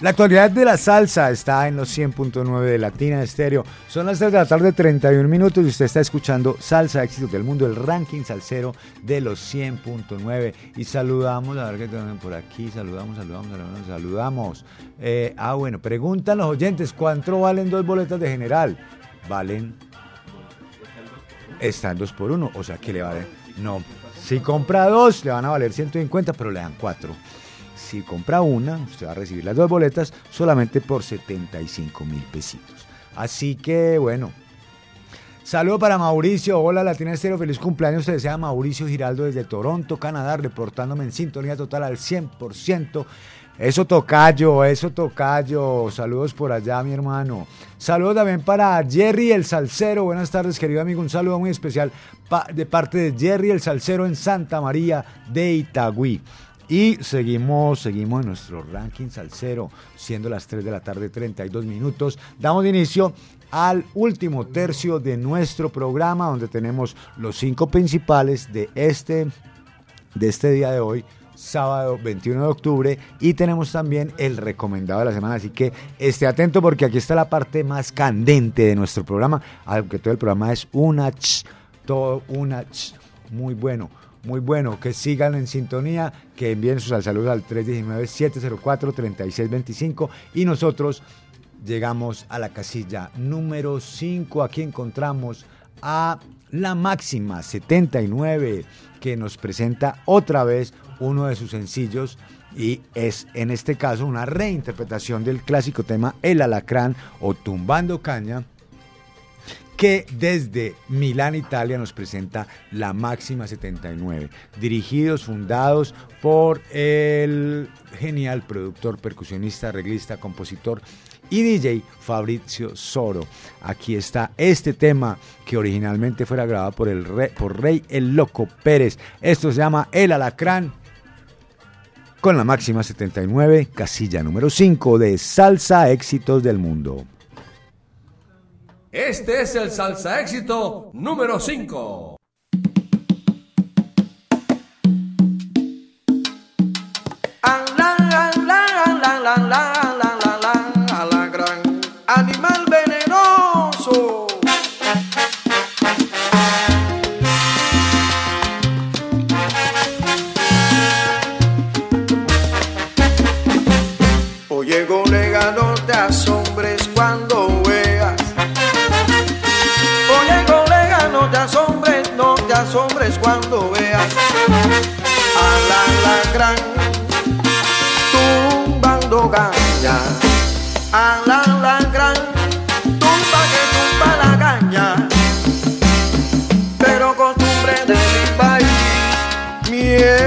La actualidad de la salsa está en los 100.9 de Latina Estéreo. Son las 3 de la tarde, 31 minutos y usted está escuchando Salsa Éxitos del Mundo, el ranking salsero de los 100.9. Y saludamos, a ver qué tenemos por aquí, saludamos, saludamos, saludamos, saludamos. Eh, ah, bueno, preguntan los oyentes, ¿cuánto valen dos boletas de general? Valen... Están dos por uno, o sea que le valen... No, si compra dos, le van a valer 150, pero le dan cuatro. Si compra una, usted va a recibir las dos boletas solamente por 75 mil pesitos. Así que bueno. Saludo para Mauricio. Hola Latina Estéreo, feliz cumpleaños. Te desea Mauricio Giraldo desde Toronto, Canadá, reportándome en sintonía total al 100%. Eso tocayo, eso tocayo. Saludos por allá, mi hermano. Saludos también para Jerry el Salcero. Buenas tardes, querido amigo. Un saludo muy especial de parte de Jerry el Salcero en Santa María de Itagüí. Y seguimos, seguimos en nuestro ranking salsero, siendo las 3 de la tarde, 32 minutos. Damos inicio al último tercio de nuestro programa, donde tenemos los cinco principales de este, de este día de hoy, sábado 21 de octubre, y tenemos también el recomendado de la semana. Así que esté atento porque aquí está la parte más candente de nuestro programa, aunque todo el programa es una ch, todo una ch, muy bueno. Muy bueno, que sigan en sintonía, que envíen sus saludos al 319-704-3625 y nosotros llegamos a la casilla número 5. Aquí encontramos a la máxima 79 que nos presenta otra vez uno de sus sencillos y es en este caso una reinterpretación del clásico tema El Alacrán o Tumbando Caña que desde Milán, Italia, nos presenta la Máxima 79, dirigidos, fundados por el genial productor, percusionista, arreglista, compositor y DJ Fabrizio Soro. Aquí está este tema que originalmente fuera grabado por, el rey, por Rey El Loco Pérez. Esto se llama El Alacrán con la máxima 79, casilla número 5 de Salsa Éxitos del Mundo. Este es el salsa éxito número 5. Alan lan gran, tumba que tumba la caña. Pero costumbre de mi país, miel.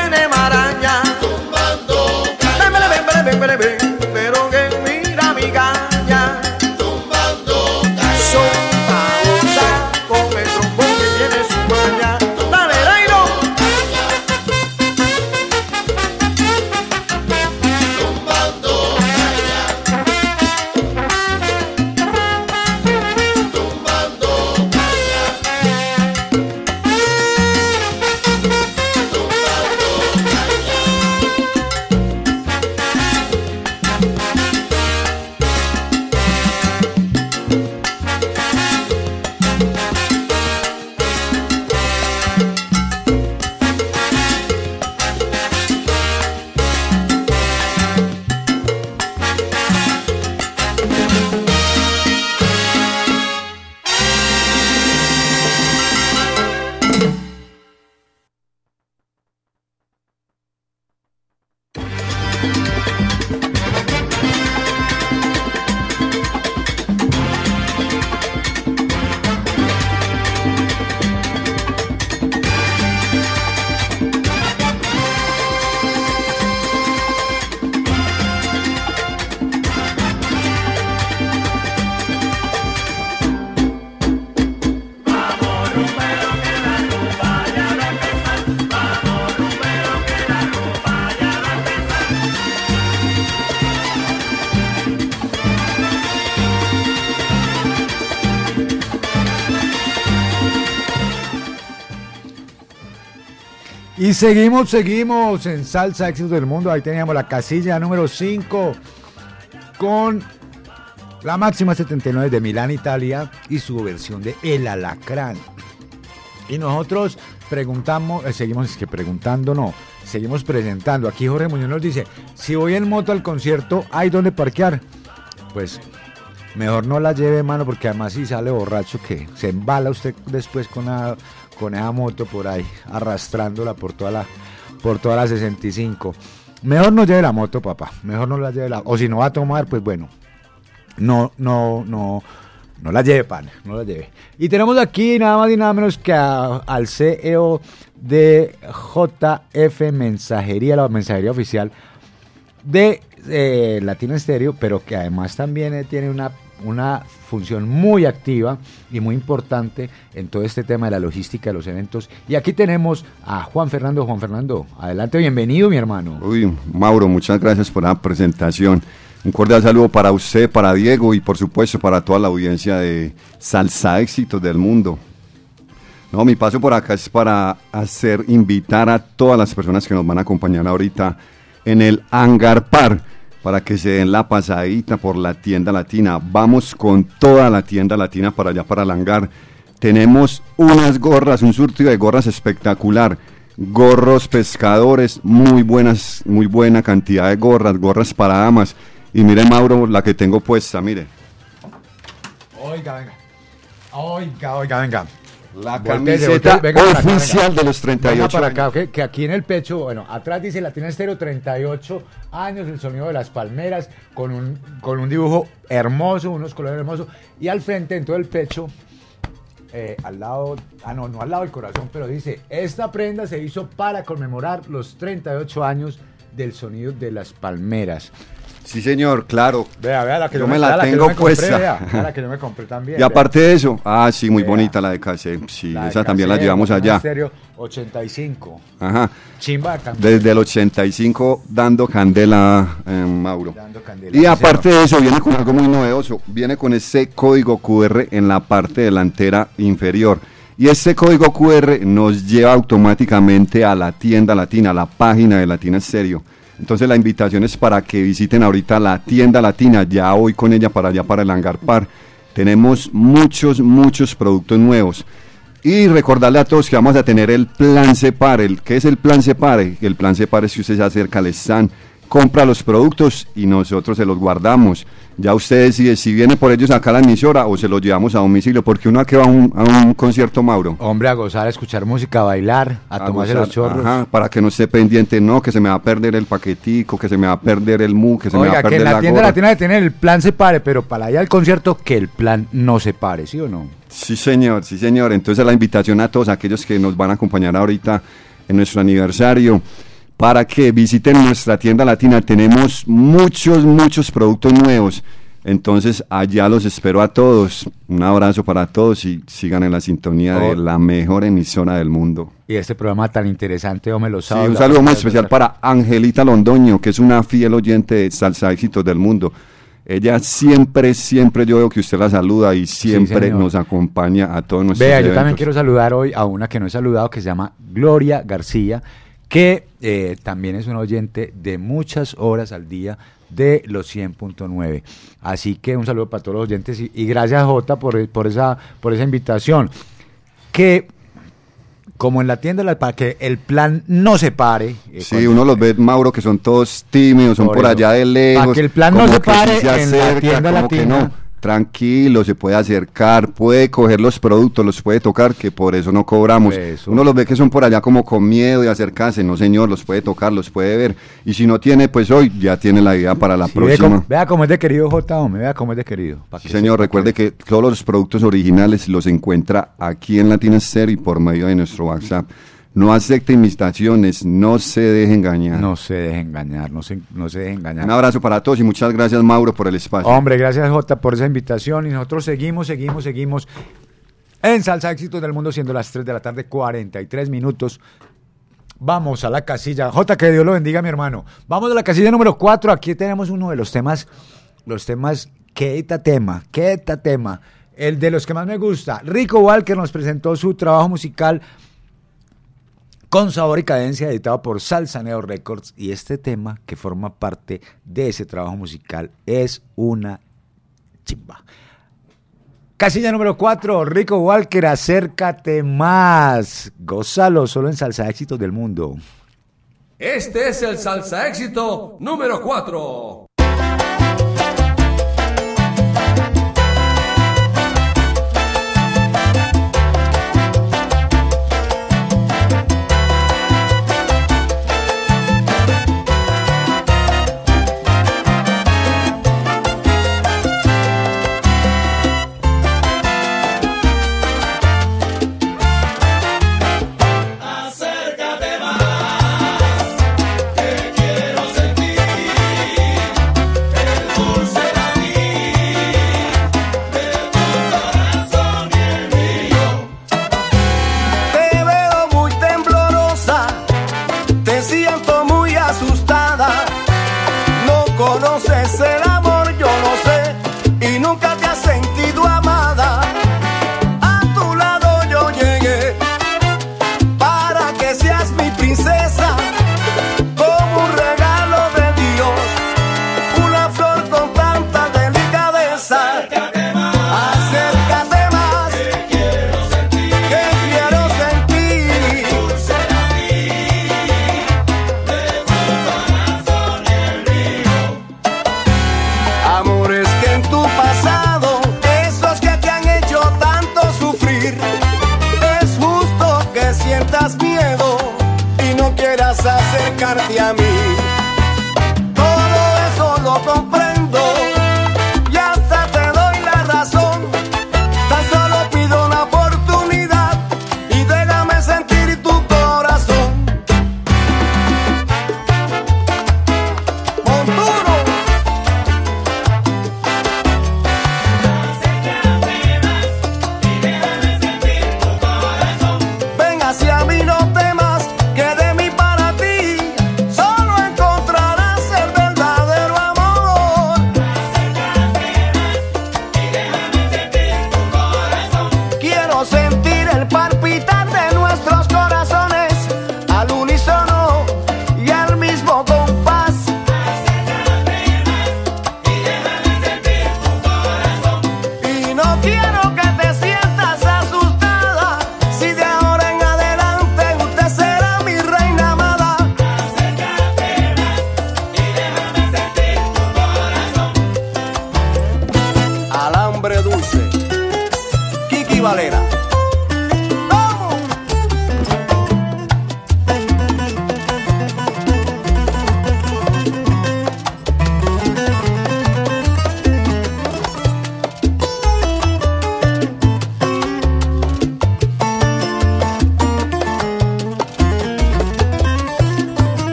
viene maraña. Tumbando. Caña. Seguimos, seguimos en Salsa Éxitos del Mundo. Ahí teníamos la casilla número 5 con la máxima 79 de Milán, Italia y su versión de El Alacrán. Y nosotros preguntamos, eh, seguimos es que preguntando, no, seguimos presentando. Aquí Jorge Muñoz nos dice, si voy en moto al concierto, ¿hay dónde parquear? Pues mejor no la lleve, mano, porque además si sale borracho que se embala usted después con, la- con esa moto por ahí, arrastrándola por toda la, por toda la 65. Mejor no lleve la moto, papá. Mejor no la lleve la... O si no va a tomar, pues bueno, no, no, no, no la lleve, pan, no la lleve. Y tenemos aquí nada más y nada menos que a- al CEO de JF Mensajería, la mensajería oficial de eh, Latina Estéreo, pero que además también eh, tiene una, una función muy activa y muy importante en todo este tema de la logística de los eventos. Y aquí tenemos a Juan Fernando. Juan Fernando, adelante, bienvenido, mi hermano. Uy, Mauro, muchas gracias por la presentación. Un cordial saludo para usted, para Diego y por supuesto para toda la audiencia de Salsa Éxitos del Mundo. No, mi paso por acá es para hacer invitar a todas las personas que nos van a acompañar ahorita en el Hangar Par para que se den la pasadita por la tienda latina. Vamos con toda la tienda latina para allá para el hangar. Tenemos unas gorras, un surtido de gorras espectacular. Gorros pescadores, muy buenas, muy buena cantidad de gorras, gorras para damas. Y mire Mauro, la que tengo puesta, mire. Oiga, venga. Oiga, oiga, venga. La camiseta venga oficial venga. de los 38 Venga para años. acá, que, que aquí en el pecho, bueno, atrás dice Latina Estéreo 38 años, el sonido de las palmeras, con un, con un dibujo hermoso, unos colores hermosos, y al frente, en todo el pecho, eh, al lado, ah no, no al lado del corazón, pero dice, esta prenda se hizo para conmemorar los 38 años del sonido de las palmeras. Sí, señor, claro. Vea, vea la que yo yo me la tengo puesta. vea, vea la que yo me compré *laughs* también. Y aparte de eso, ah, sí, muy bonita la de Case. Sí, La esa también la llevamos allá. Estéreo 85. Ajá. Chimba. Desde el 85 dando candela, eh, Mauro. Dando candela, Y aparte de eso, viene con algo muy novedoso. Viene con ese código QR en la parte delantera inferior. Y ese código QR nos lleva automáticamente a la tienda latina, a la página de Latina Stereo. Entonces la invitación es para que visiten ahorita la tienda latina. Ya voy con ella para allá, para el Hangar Par. Tenemos muchos, muchos productos nuevos. Y recordarle a todos que vamos a tener el plan Separe. ¿Qué es el plan Separe? El plan Separe es que usted se acerca al stand, compra los productos y nosotros se los guardamos. Ya usted decide si viene por ellos acá a la emisora o se los llevamos a domicilio, porque uno aquí va a un, a un concierto, Mauro. Hombre, a gozar, a escuchar música, a bailar, a, tomarse gozar, los chorros. ajá, para que no esté pendiente, no, que se me va a perder el paquetico, que se me va a perder el mu, que se me va Oiga, a que perder en la, la tienda gorra. latina de tener el plan se pare, pero para allá al concierto que el plan no se pare, ¿sí o no? Sí, señor, sí, señor. Entonces la invitación a todos aquellos que nos van a acompañar ahorita en nuestro aniversario para que visiten nuestra tienda latina. Tenemos muchos, muchos productos nuevos. Entonces allá los espero a todos. Un abrazo para todos y sigan en la sintonía de Oh. la mejor emisora del mundo. Y este programa tan interesante, hombre, los Sí, sábados. un saludo muy especial para Angelita Londoño, que es una fiel oyente de Salsa Éxitos del Mundo. Ella siempre, siempre yo veo que usted la saluda y siempre nos acompaña a todos nuestros Vea, yo también quiero saludar hoy a una que no he saludado, que se llama Gloria García, que eh, también es un oyente de muchas horas al día de los 100.9. Así que un saludo para todos los oyentes y, y gracias Jota por, por, esa, por esa invitación. Que como en la tienda, la- para que el plan no se pare. eh, Sí, uno los ve, Mauro, que son todos tímidos, son Por allá de lejos. Para que el plan no se pare se en la acerca, tienda latina. no. Tranquilo, se puede acercar, puede coger los productos, los puede tocar, que por eso no cobramos. Eso. Uno los ve que son por allá como con miedo de acercarse. No, señor, los puede tocar, los puede ver. Y si no tiene, pues hoy ya tiene la idea para la Sí, ve próxima. vea cómo es de querido J, hombre, vea cómo es de querido. Sí, señor, recuerde que todos los productos originales los encuentra aquí en Latina Stereo y por medio de nuestro WhatsApp. No acepte imitaciones, no se deje engañar. No se deje engañar, no se, no se deje engañar. Un abrazo para todos y muchas gracias Mauro por el espacio. Hombre, gracias Jota por esa invitación y nosotros seguimos, seguimos, seguimos en Salsa Éxitos del Mundo siendo las 3 de la tarde, 43 minutos. Vamos a la casilla. Jota, que Dios lo bendiga, mi hermano. Vamos a la casilla número 4. Aquí tenemos uno de los temas, los temas, qué eta tema, qué eta tema. El de los que más me gusta. Rico Walker nos presentó su trabajo musical con Sabor y Cadencia, editado por Salsaneo Records. Y este tema que forma parte de ese trabajo musical es una chimba. Casilla número 4, Rico Walker, acércate más. Gózalo solo en Salsa Éxitos del Mundo. Este es el Salsa Éxito número 4. அலையறான்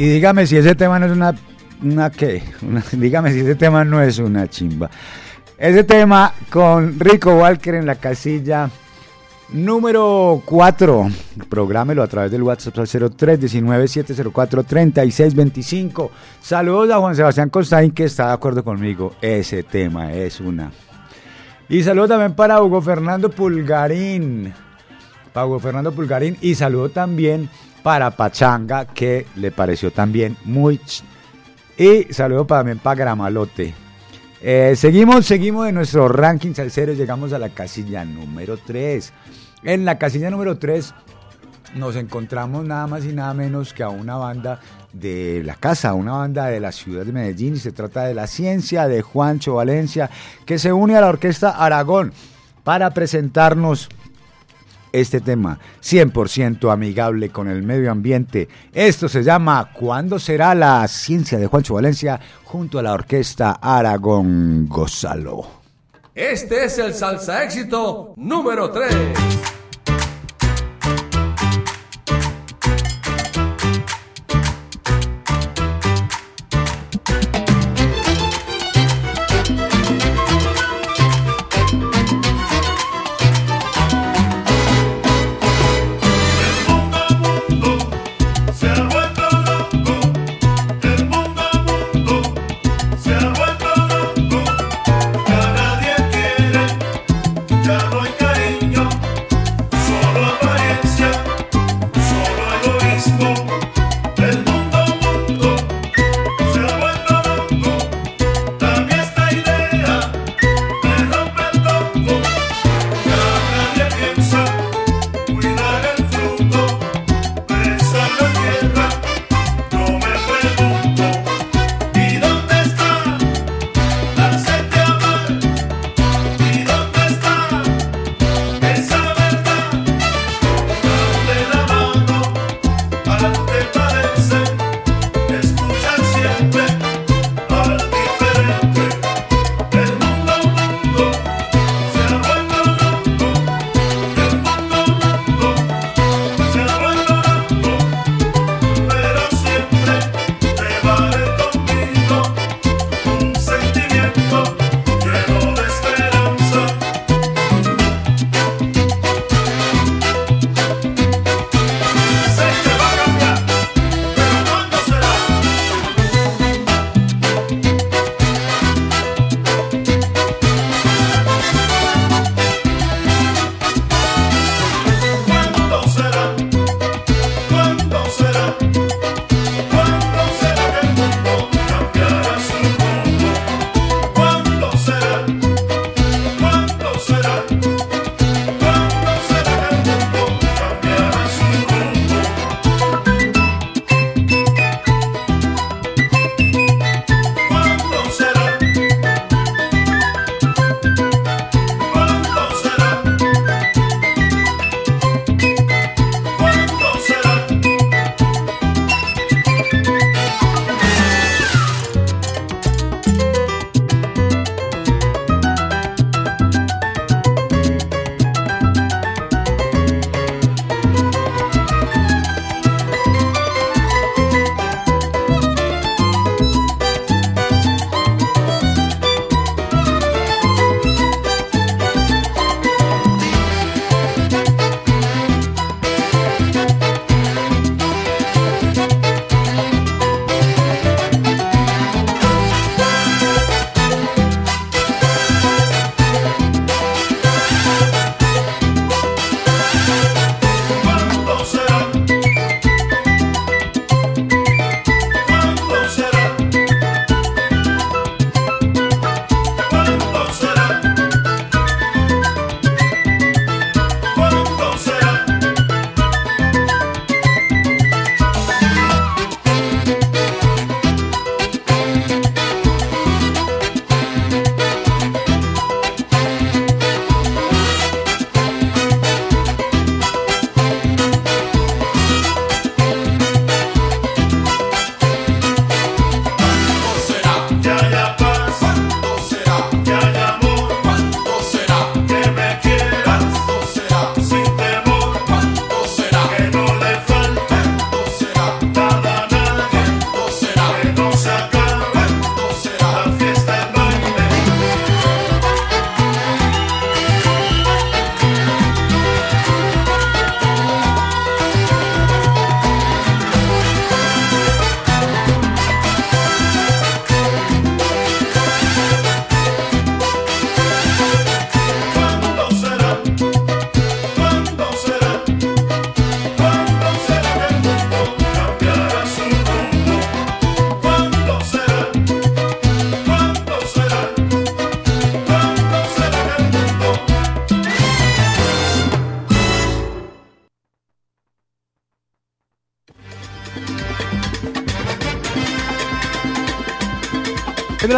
y dígame si ese tema no es una, una qué, *laughs* dígame si ese tema no es una chimba. Ese tema con Rico Walker en la casilla número 4. Prográmelo a través del WhatsApp al 0319-704-3625. Saludos a Juan Sebastián Constaín que está de acuerdo conmigo. Ese tema es una. Y saludo también para Hugo Fernando Pulgarín. Para Hugo Fernando Pulgarín. Y saludo también para Pachanga, que le pareció también muy... ch- Y saludo también para Gramalote. Eh, seguimos, seguimos en nuestro ranking salsero. Llegamos a la casilla número 3. En la casilla número 3 nos encontramos nada más y nada menos que a una banda de la casa, una banda de la ciudad de Medellín y se trata de la ciencia de Juancho Valencia que se une a la orquesta Aragón para presentarnos este tema 100% amigable con el medio ambiente. Esto se llama ¿Cuándo será la ciencia de Juancho Valencia junto a la orquesta Aragón Gozalo? Este es el salsa éxito número 3.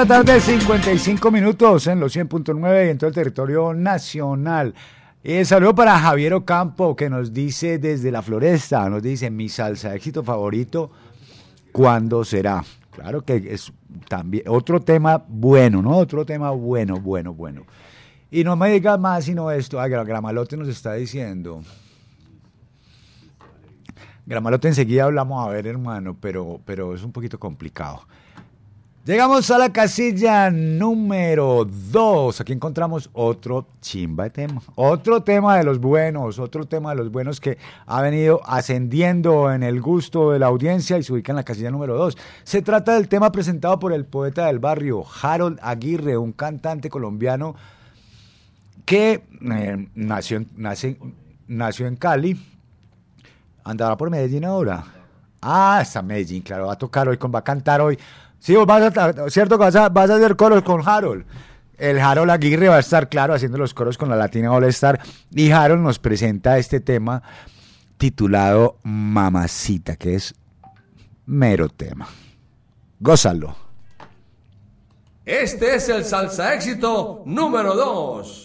Tarde, 55 minutos en los 100.9 y en todo el territorio nacional. Eh, saludo para Javier Ocampo que nos dice desde la floresta, nos dice mi salsa éxito favorito, ¿cuándo será? Claro que es también otro tema bueno, ¿no? Otro tema bueno, bueno, bueno. Y no me digas más sino esto, ah, Gra- Gramalote nos está diciendo. Gramalote enseguida hablamos a ver, hermano, pero, pero es un poquito complicado. Llegamos a la casilla número 2. Aquí encontramos otro chimba de tema. Otro tema de los buenos, otro tema de los buenos que ha venido ascendiendo en el gusto de la audiencia y se ubica en la casilla número 2. Se trata del tema presentado por el poeta del barrio, Harold Aguirre, un cantante colombiano que eh, nació, en- Cali. Andará por Medellín ahora. Ah, está Medellín, claro, va a tocar hoy, con, va a cantar hoy. Sí, vos vas a, cierto vas a, vas a hacer coros con Harold. El Harold Aguirre va a estar, claro, haciendo los coros con la Latina All Star. Y Harold nos presenta este tema titulado Mamacita, que es mero tema. Gózalo. Este es el salsa éxito número 2.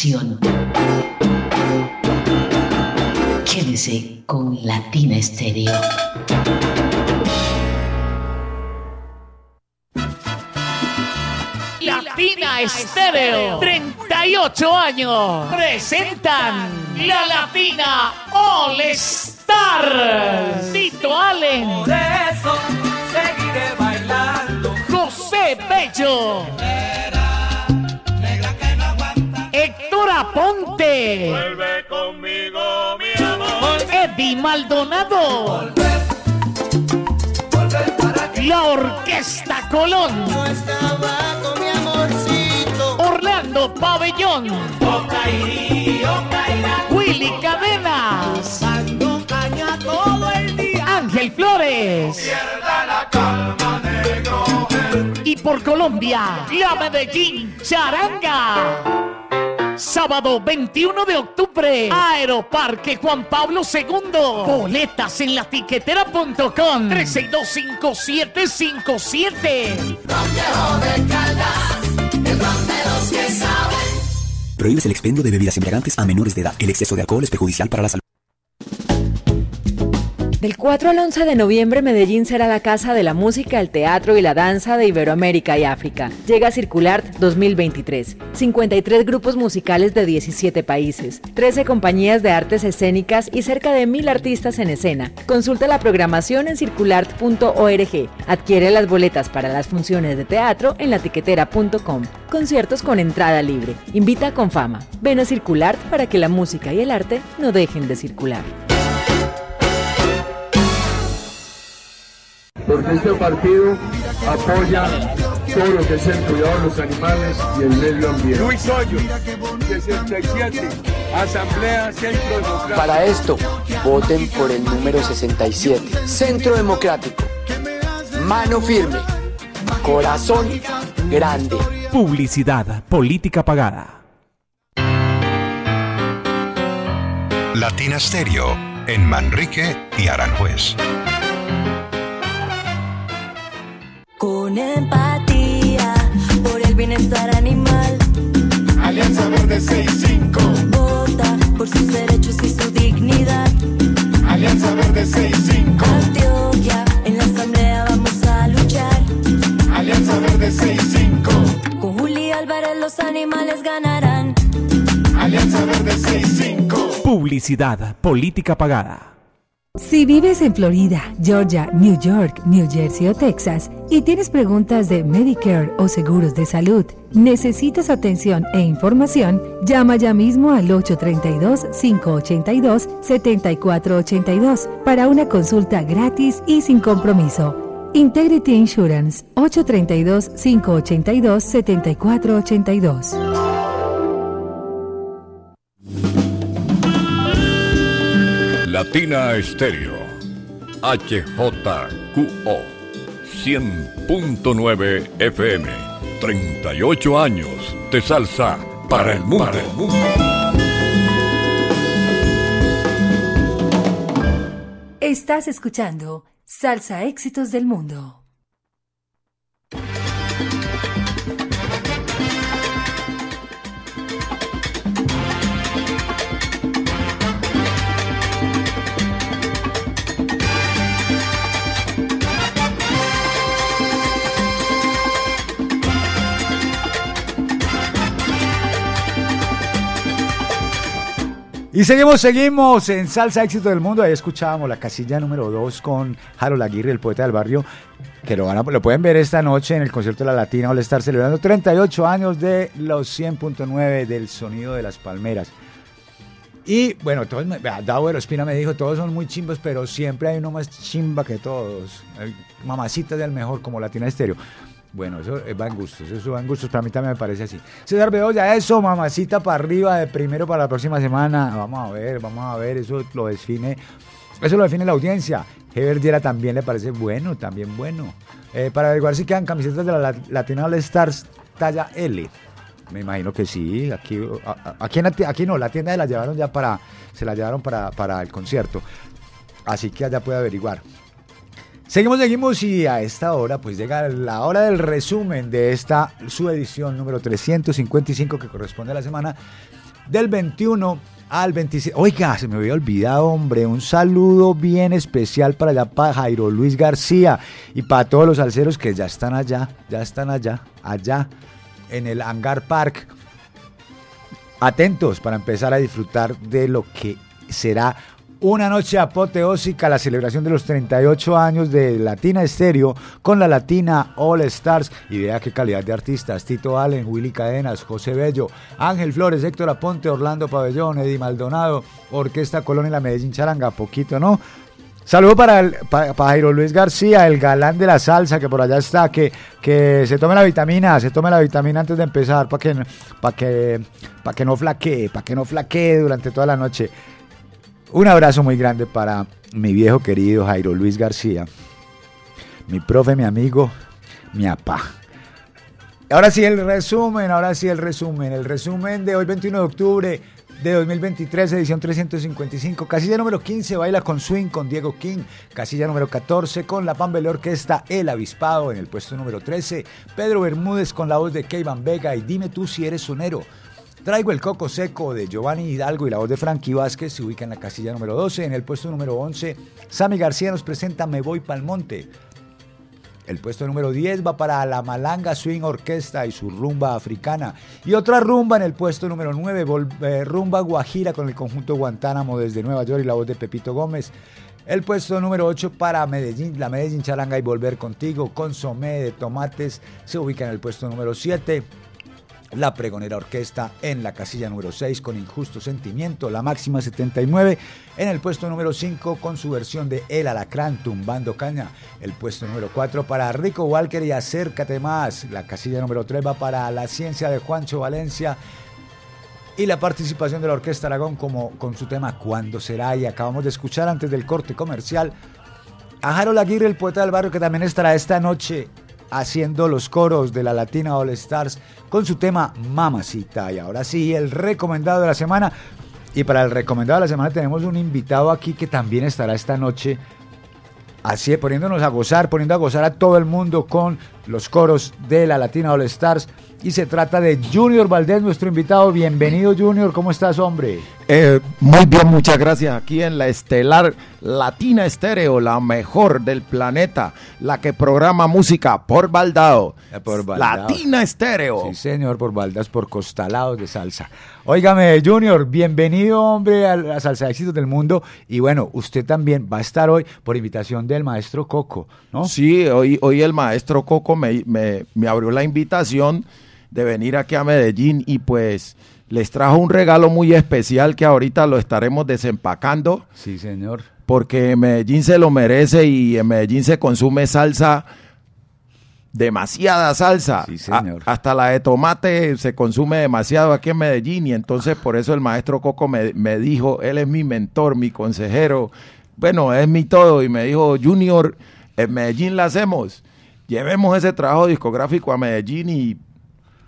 Selección. Quédese con Latina Estéreo. Latina Estéreo, 38 años, presentan la Latina All Star. Tito Allen. Por eso seguiré bailando. José Bello. Vuelve conmigo, mi amor. Eddie Maldonado. La Orquesta Colón. mi amorcito. Orlando Pabellón. Willy Cadenas. Dando caña todo el día. Ángel Flores. Y por Colombia, la Medellín Charanga. Sábado 21 de octubre, Aeroparque Juan Pablo II. Boletas en latiquetera.com 3625757. Prohíbes el expendio de bebidas embriagantes a menores de edad. El exceso de alcohol es perjudicial para la salud. Del 4 al 11 de noviembre, Medellín será la casa de la música, el teatro y la danza de Iberoamérica y África. Llega Circulart 2023. 53 grupos musicales de 17 países, 13 compañías de artes escénicas y cerca de 1.000 artistas en escena. Consulta la programación en circulart.org. Adquiere las boletas para las funciones de teatro en latiquetera.com. Conciertos con entrada libre. Invita con fama. Ven a Circulart para que la música y el arte no dejen de circular. Porque este partido apoya todo lo que es el cuidado de los animales y el medio ambiente. Luis Hoyos, 67, Asamblea Centro Democrático. Para esto, voten por el número 67. Centro Democrático. Mano firme. Corazón grande. Publicidad, política pagada. Latina Stereo en Manrique y Aranjuez. Con empatía por el bienestar animal. Alianza Verde 65. Vota por sus derechos y su dignidad. Alianza Verde 65. Antioquia, en la asamblea vamos a luchar. Alianza Verde 65. Con Juli Álvarez los animales ganarán. Alianza Verde 65. Publicidad, política pagada. Si vives en Florida, Georgia, New York, New Jersey o Texas y tienes preguntas de Medicare o seguros de salud, necesitas atención e información, llama ya mismo al 832-582-7482 para una consulta gratis y sin compromiso. Integrity Insurance 832-582-7482. Latina Estéreo. HJQO. 100.9 FM. 38 años de salsa para el mundo. Para el mundo. Estás escuchando Salsa Éxitos del Mundo. Y seguimos, seguimos en Salsa Éxito del Mundo. Ahí escuchábamos la casilla número 2 con Harold Aguirre, el poeta del barrio, que lo, van a- lo pueden ver esta noche en el concierto de la Latina All Star, celebrando 38 años de los 100.9 del sonido de las palmeras. Y bueno, todos, me- Dauer Ospina me dijo, todos son muy chimbos, pero siempre hay uno más chimba que todos. Hay Mamacitas del mejor, como Latina Estéreo. Bueno, eso va en gustos, eso va en gustos, para mí también me parece así. César Bedoya, eso, mamacita para arriba, de primero para la próxima semana. Vamos a ver, vamos a ver, eso lo define, eso lo define la audiencia. Heber Diera también le parece bueno, también bueno. Eh, para averiguar si quedan camisetas de la Lat- Latina All Stars talla L. Me imagino que sí, aquí, aquí, en aquí no, la tienda se la llevaron ya para, se la llevaron para el concierto. Así que allá puede averiguar. Seguimos, seguimos y a esta hora pues llega la hora del resumen de esta su edición número 355 que corresponde a la semana del 21 al 26. Oiga, se me había olvidado, hombre, un saludo bien especial para allá, para Jairo Luis García y para todos los alceros que ya están allá, ya están allá, allá, en el Hangar Park. Atentos para empezar a disfrutar de lo que será una noche apoteósica, la celebración de los 38 años de Latina Estéreo con la Latina All Stars. Y vea qué calidad de artistas: Tito Allen, Willy Cadenas, José Bello, Ángel Flores, Héctor Aponte, Orlando Pabellón, Eddie Maldonado, Orquesta Colón y la Medellín Charanga. Poquito, ¿no? Saludo para, el, Jairo Luis García, el galán de la salsa que por allá está, que, que se tome la vitamina, se tome la vitamina antes de empezar para que, que, para que no flaquee, para que no flaquee durante toda la noche. Un abrazo muy grande para mi viejo querido Jairo Luis García, mi profe, mi amigo, mi apá. Ahora sí el resumen, ahora sí el resumen, el resumen de hoy 21 de octubre de 2023, edición 355. Casilla número 15, baila con swing con Diego King. Casilla número 14, con la Pambele Orquesta El Avispado. En el puesto número 13, Pedro Bermúdez con la voz de Keivan Vega y Dime tú si eres sonero. Traigo el coco seco de Giovanni Hidalgo y la voz de Frankie Vázquez se ubica en la casilla número 12. En el puesto número 11, Sammy García nos presenta Me Voy Pa'l Monte. El puesto número 10 va para la Malanga Swing Orquesta y su rumba africana. Y otra rumba en el puesto número 9, vol- eh, rumba Guajira con el conjunto Guantánamo desde Nueva York y la voz de Pepito Gómez. El puesto número 8 para Medellín, la Medellín Charanga y Volver Contigo, Consomé de Tomates, se ubica en el puesto número 7. La Pregonera Orquesta en la casilla número 6 con Injusto Sentimiento, la máxima 79 en el puesto número 5 con su versión de El Alacrán tumbando caña, el puesto número 4 para Rico Walker y Acércate más, la casilla número 3 va para La Ciencia de Juancho Valencia y la participación de la Orquesta Aragón como con su tema Cuándo será y acabamos de escuchar antes del corte comercial a Harold Aguirre, el poeta del barrio que también estará esta noche haciendo los coros de la Latina All Stars con su tema Mamacita. Y ahora sí, el recomendado de la semana. Y para el recomendado de la semana tenemos un invitado aquí que también estará esta noche así poniéndonos a gozar, poniendo a gozar a todo el mundo con los coros de la Latina All Stars. Y se trata de Junior Valdés, nuestro invitado. Bienvenido Junior, ¿cómo estás hombre? Eh, muy bien, muchas gracias. Aquí en la estelar Latina Estéreo, la mejor del planeta, la que programa música por baldado. Por Baldaos. Latina Estéreo. Sí, señor, por baldas, por costalados de salsa. Óigame, Junior, bienvenido, hombre, a la salsa de éxitos del mundo. Y bueno, usted también va a estar hoy por invitación del maestro Coco, ¿no? Sí, hoy, hoy el maestro Coco me, me- me abrió la invitación de venir aquí a Medellín y pues les trajo un regalo muy especial que ahorita lo estaremos desempacando. Sí, señor. Porque Medellín se lo merece y en Medellín se consume salsa, demasiada salsa. Sí, señor. A- hasta la de tomate se consume demasiado aquí en Medellín y entonces por eso el maestro Coco me, me dijo, él es mi mentor, mi consejero, bueno, es mi todo y me dijo, Junior, en Medellín la hacemos, llevemos ese trabajo discográfico a Medellín y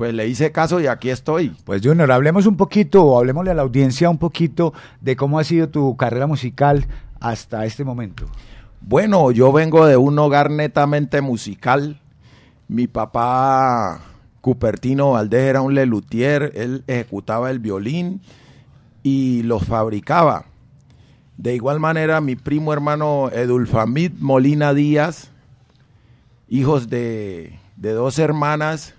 pues le hice caso y aquí estoy. Pues Junior, hablemos un poquito, o hablemosle a la audiencia un poquito de cómo ha sido tu carrera musical hasta este momento. Bueno, yo vengo de un hogar netamente musical. Mi papá, Cupertino Valdés, era un lelutier. Él ejecutaba el violín y los fabricaba. De igual manera, mi primo hermano Edulfamid Molina Díaz, hijos de, de dos hermanas.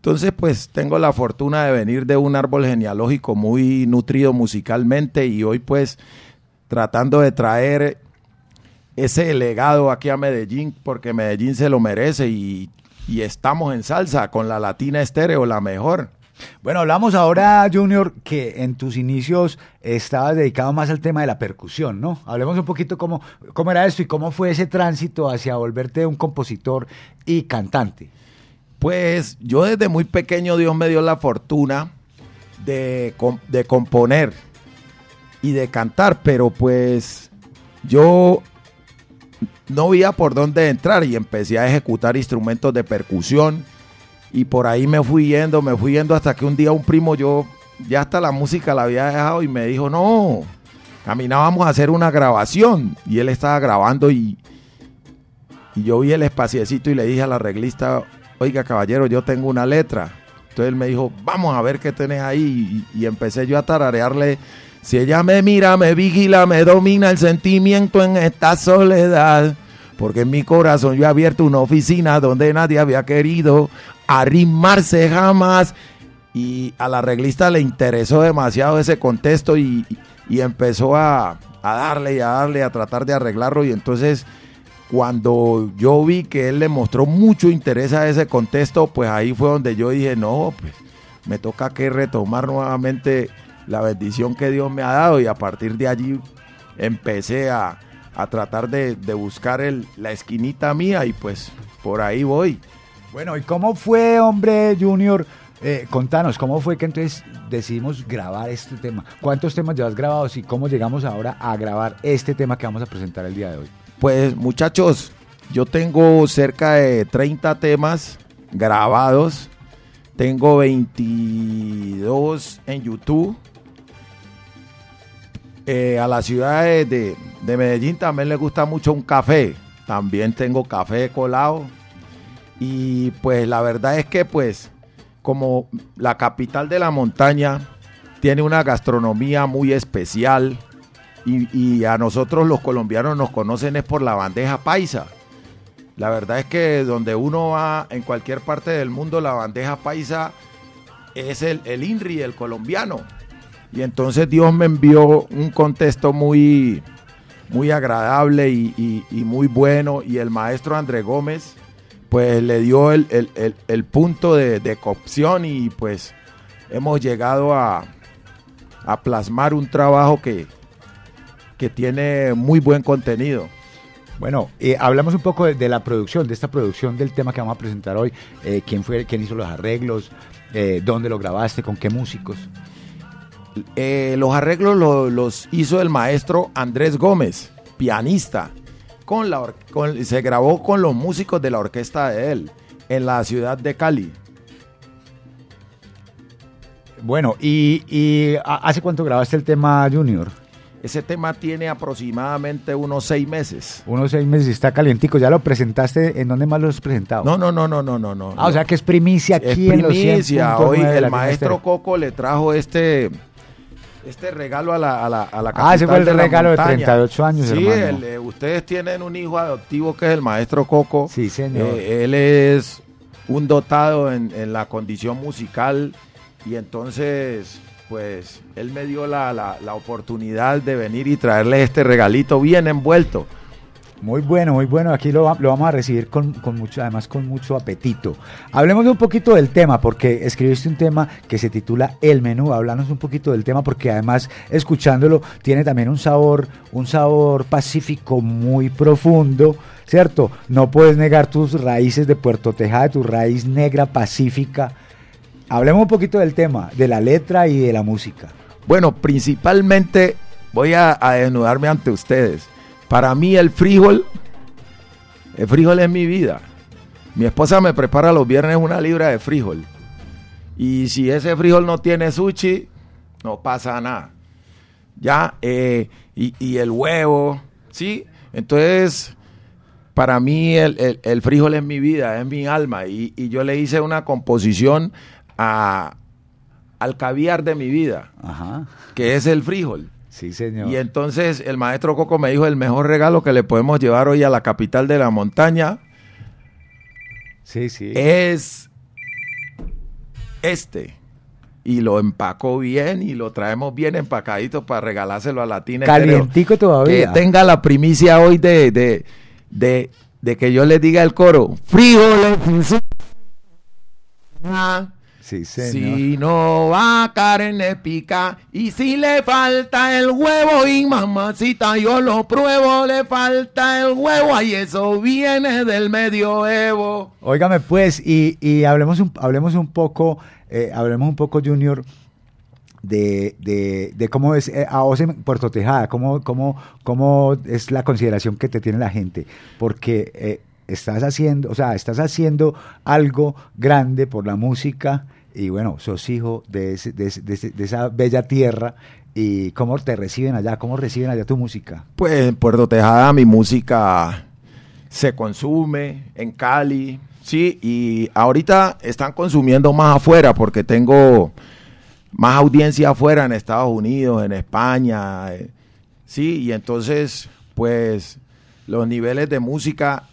Entonces, pues tengo la fortuna de venir de un árbol genealógico muy nutrido musicalmente y hoy pues tratando de traer ese legado aquí a Medellín porque Medellín se lo merece y, y estamos en salsa con la Latina Estéreo, la mejor. Bueno, hablamos ahora, Junior, que en tus inicios estabas dedicado más al tema de la percusión, ¿no? Hablemos un poquito cómo, cómo era esto y cómo fue ese tránsito hacia volverte un compositor y cantante. Pues yo desde muy pequeño Dios me dio la fortuna de, de componer y de cantar, pero pues yo no veía por dónde entrar y empecé a ejecutar instrumentos de percusión y por ahí me fui yendo, me fui yendo hasta que un día un primo yo ya hasta la música la había dejado y me dijo, no, caminábamos a hacer una grabación y él estaba grabando y, y yo vi el espaciecito y le dije al arreglista, oiga caballero, yo tengo una letra. Entonces él me dijo, vamos a ver qué tenés ahí. Y, empecé yo a tararearle. Si ella me mira, me vigila, me domina el sentimiento en esta soledad. Porque en mi corazón yo he abierto una oficina donde nadie había querido arrimarse jamás. Y a la arreglista le interesó demasiado ese contexto y, y empezó a, a darle y a darle, a tratar de arreglarlo. Y entonces cuando yo vi que él le mostró mucho interés a ese contexto, pues ahí fue donde yo dije, no, pues me toca que retomar nuevamente la bendición que Dios me ha dado y a partir de allí empecé a, a tratar de, de buscar el, la esquinita mía y pues por ahí voy. Bueno, ¿y cómo fue, hombre, Junior? Eh, contanos, ¿cómo fue que entonces decidimos grabar este tema? ¿Cuántos temas llevas grabados y cómo llegamos ahora a grabar este tema que vamos a presentar el día de hoy? Pues muchachos, yo tengo cerca de 30 temas grabados. Tengo 22 en YouTube. Eh, a la ciudad de, de- de Medellín también le gusta mucho un café. También tengo café colado. Y pues la verdad es que pues como la capital de la montaña tiene una gastronomía muy especial y, a nosotros los colombianos nos conocen es por la bandeja paisa. La verdad es que donde uno va en cualquier parte del mundo, la bandeja paisa es el, el INRI, el colombiano. Y entonces Dios me envió un contexto muy, muy agradable y, muy bueno. Y el maestro André Gómez, pues le dio el, el- el- punto de, de y pues hemos llegado a, a plasmar un trabajo que, que tiene muy buen contenido. Bueno, eh, hablamos un poco de, de la producción, de esta producción del tema que vamos a presentar hoy. Eh, ¿Quién fue, quién hizo los arreglos? Eh, ¿Dónde lo grabaste? ¿Con qué músicos? Los arreglos lo- los hizo el maestro Andrés Gómez, pianista. Con la con- se grabó con los músicos de la orquesta de él en la ciudad de Cali. Bueno, ¿y, y hace cuánto grabaste el tema Junior? Ese tema tiene aproximadamente unos seis meses. Unos seis meses y está calientico. ¿Ya lo presentaste? ¿En dónde más lo has presentado? No, no, no, no, no, no, no. Ah, o sea que es primicia Es aquí en los primicia. 100.9 Hoy de el maestro. Coco le trajo este este regalo a la, a la, a la Ah, ese fue el capital la regalo de montaña. 38 años, Sí, hermano. el, eh, ustedes tienen un hijo adoptivo que es el maestro Coco. Sí, señor. Eh, él es un dotado en, en la condición musical y entonces, pues, él me dio la, la- la oportunidad de venir y traerle este regalito bien envuelto. Muy bueno, muy bueno. Aquí lo, lo vamos a recibir con, con mucho, además con mucho apetito. Hablemos de un poquito del tema, porque escribiste un tema que se titula El Menú. Háblanos un poquito del tema, porque además escuchándolo tiene también un sabor, un sabor pacífico muy profundo, ¿cierto? No puedes negar tus raíces de Puerto Tejada, tu raíz negra pacífica. Hablemos un poquito del tema, de la letra y de la música. Bueno, principalmente voy a, desnudarme ante ustedes. Para mí el frijol, el frijol es mi vida. Mi esposa me prepara los viernes una libra de frijol. Y si ese frijol no tiene sushi, no pasa nada. Ya, eh, y, el huevo, ¿sí? Entonces, para mí el, el- frijol es mi vida, es mi alma. Y yo le hice una composición a, al caviar de mi vida, que es el frijol. Sí, señor. Y entonces el maestro Coco me dijo, el mejor regalo que le podemos llevar hoy a la capital de la montaña sí, sí. es este. Y lo empacó bien y lo traemos bien empacadito para regalárselo a Latina. Estéreo. Calientico todavía. Que tenga la primicia hoy de, de, de, de que yo les diga el coro. Frijoles. Sí, señor. Si no va carne pica y si le falta el huevo y mamacita yo lo pruebo, le falta el huevo, ay eso viene del medioevo. Óigame pues, y, y hablemos, un, hablemos un poco, eh, hablemos un poco, Junior, de, de, de cómo es eh, a vos en Puerto Tejada, cómo, cómo, cómo es la consideración que te tiene la gente, porque eh, estás haciendo, o sea, estás haciendo algo grande por la música y bueno, sos hijo de, ese- de, de esa bella tierra y cómo te reciben allá, cómo reciben allá tu música. Pues en Puerto Tejada mi música se consume, en Cali, Sí, y ahorita están consumiendo más afuera porque tengo más audiencia afuera en Estados Unidos, en España. eh, Sí, y entonces, pues, los niveles de música,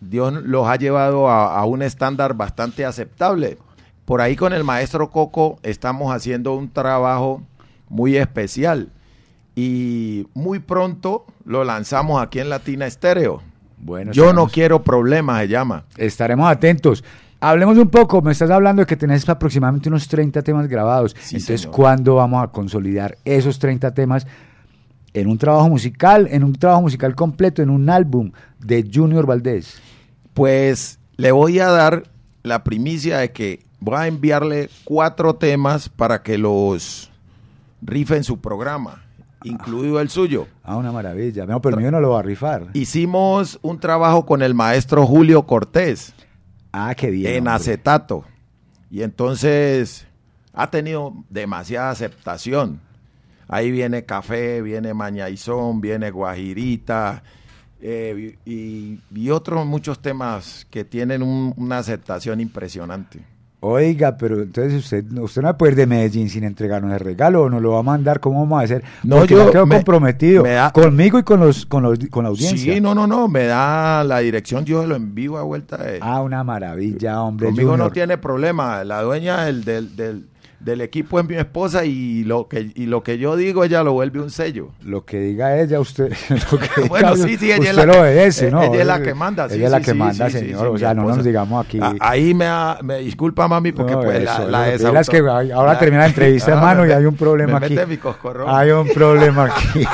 Dios los ha llevado a un estándar bastante aceptable. Por ahí con el maestro Coco estamos haciendo un trabajo muy especial y muy pronto lo lanzamos aquí en Latina Estéreo. Bueno, Yo no quiero problemas, se llama. Estaremos atentos. Hablemos un poco, me estás hablando de que tenés aproximadamente unos 30 temas grabados. Entonces, señor. ¿cuándo vamos a consolidar esos 30 temas en un trabajo musical, en un trabajo musical completo, en un álbum de Junior Valdés? Pues le voy a dar la primicia de que voy a enviarle cuatro temas para que los rife en su programa, incluido el suyo. Ah, una maravilla. No, pero el mío no lo va a rifar. Hicimos un trabajo con el maestro Julio Cortés. Ah, qué bien. En hombre. acetato. Y entonces ha tenido demasiada aceptación. Ahí viene café, viene mañaizón, viene guajirita eh, y, y otros muchos temas que tienen un- una aceptación impresionante. Oiga, pero entonces usted, usted no va a poder de Medellín sin entregarnos el regalo, o nos lo va a mandar, ¿cómo vamos a hacer? No, Porque yo quedo me- comprometido me da- conmigo y con los, con los con la audiencia. Sí, no, no, no, me da la dirección, yo lo envío a vuelta de... Ah, una maravilla, hombre. Conmigo no tiene problema. La dueña del, del, del, del equipo es mi esposa y lo que y lo que yo digo ella lo vuelve un sello. Lo que diga ella, usted. *laughs* Lo que Bueno, diga, sí, sí, ella es usted la lo que- obedece, ¿no? ella es la que manda, sí, Ella es la que manda, señor. o sea, no nos digamos aquí. A- ahí me, ha- me disculpa, mami, porque No, pues la, eso, la es que ahora termina la entrevista, *laughs* hermano, y hay un problema me aquí. mete mi. Hay un problema *laughs* aquí.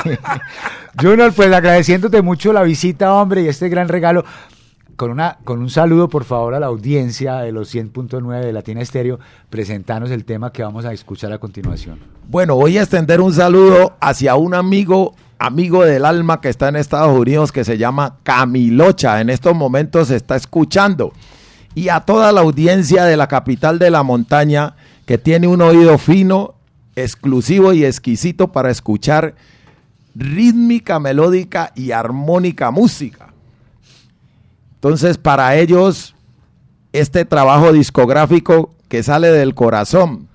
Junior, pues agradeciéndote mucho la visita, hombre, y este gran regalo. Con, una, con un saludo, por favor, a la audiencia de los 100.9 de Latina Estéreo, presentanos el tema que vamos a escuchar a continuación. Bueno, voy a extender un saludo hacia un amigo, amigo del alma que está en Estados Unidos que se llama Camilocha. En estos momentos está escuchando. Y a toda la audiencia de la capital de la montaña que tiene un oído fino, exclusivo y exquisito para escuchar rítmica, melódica y armónica música. Entonces, para ellos, este trabajo discográfico que sale del corazón,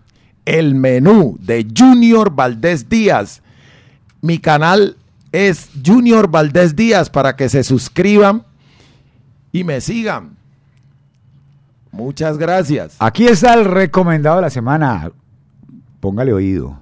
el menú de Junior Valdés Díaz. Mi canal es Junior Valdés Díaz para que se suscriban y me sigan. Muchas gracias. Aquí está el recomendado de la semana. Póngale oído.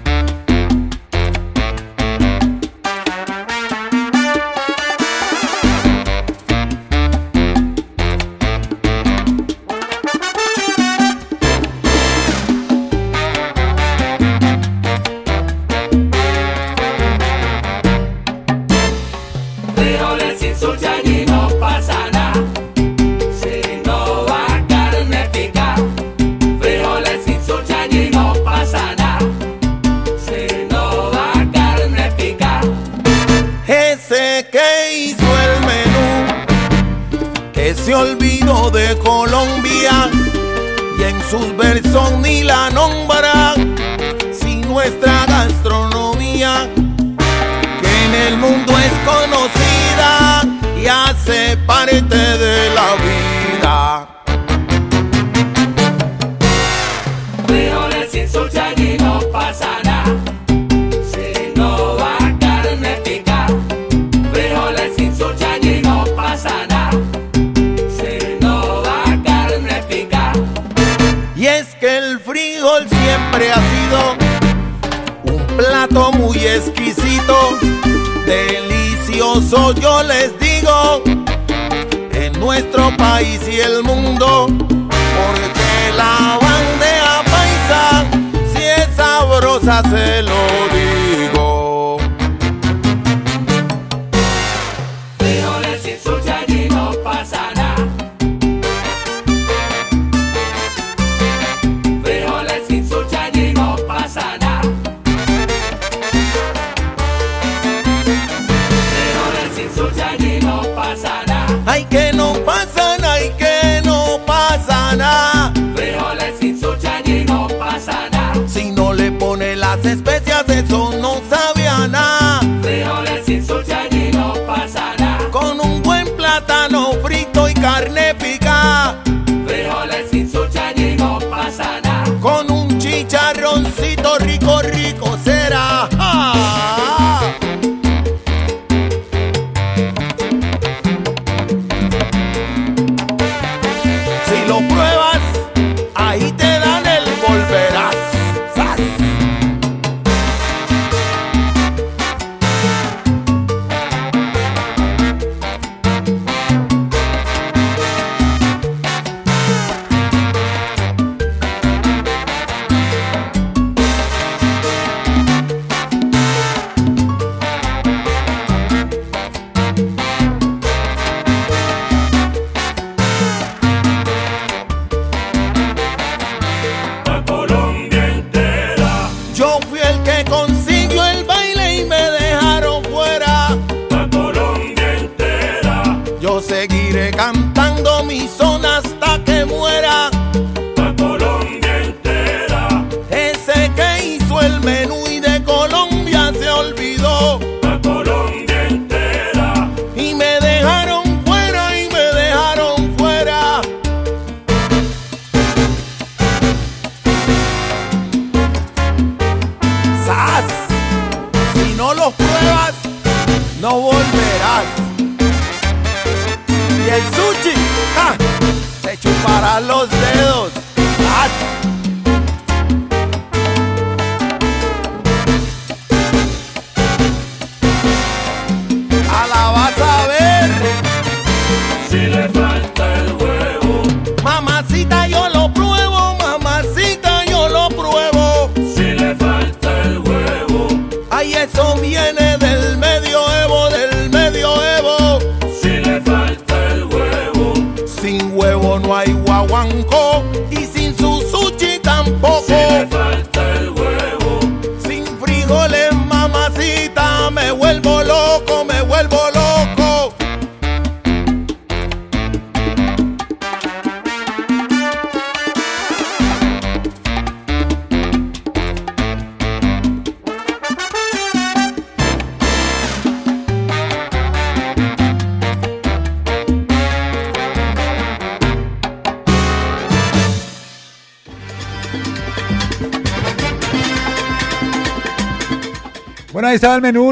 Se olvidó de Colombia y en sus versos ni la nombra, si nuestra gastronomía, que en el mundo es conocida y hace parte de la vida. Frijol siempre ha sido un plato muy exquisito, delicioso yo les digo, en nuestro país y el mundo, porque la bandeja paisa, si es sabrosa se lo digo. Las especias eso no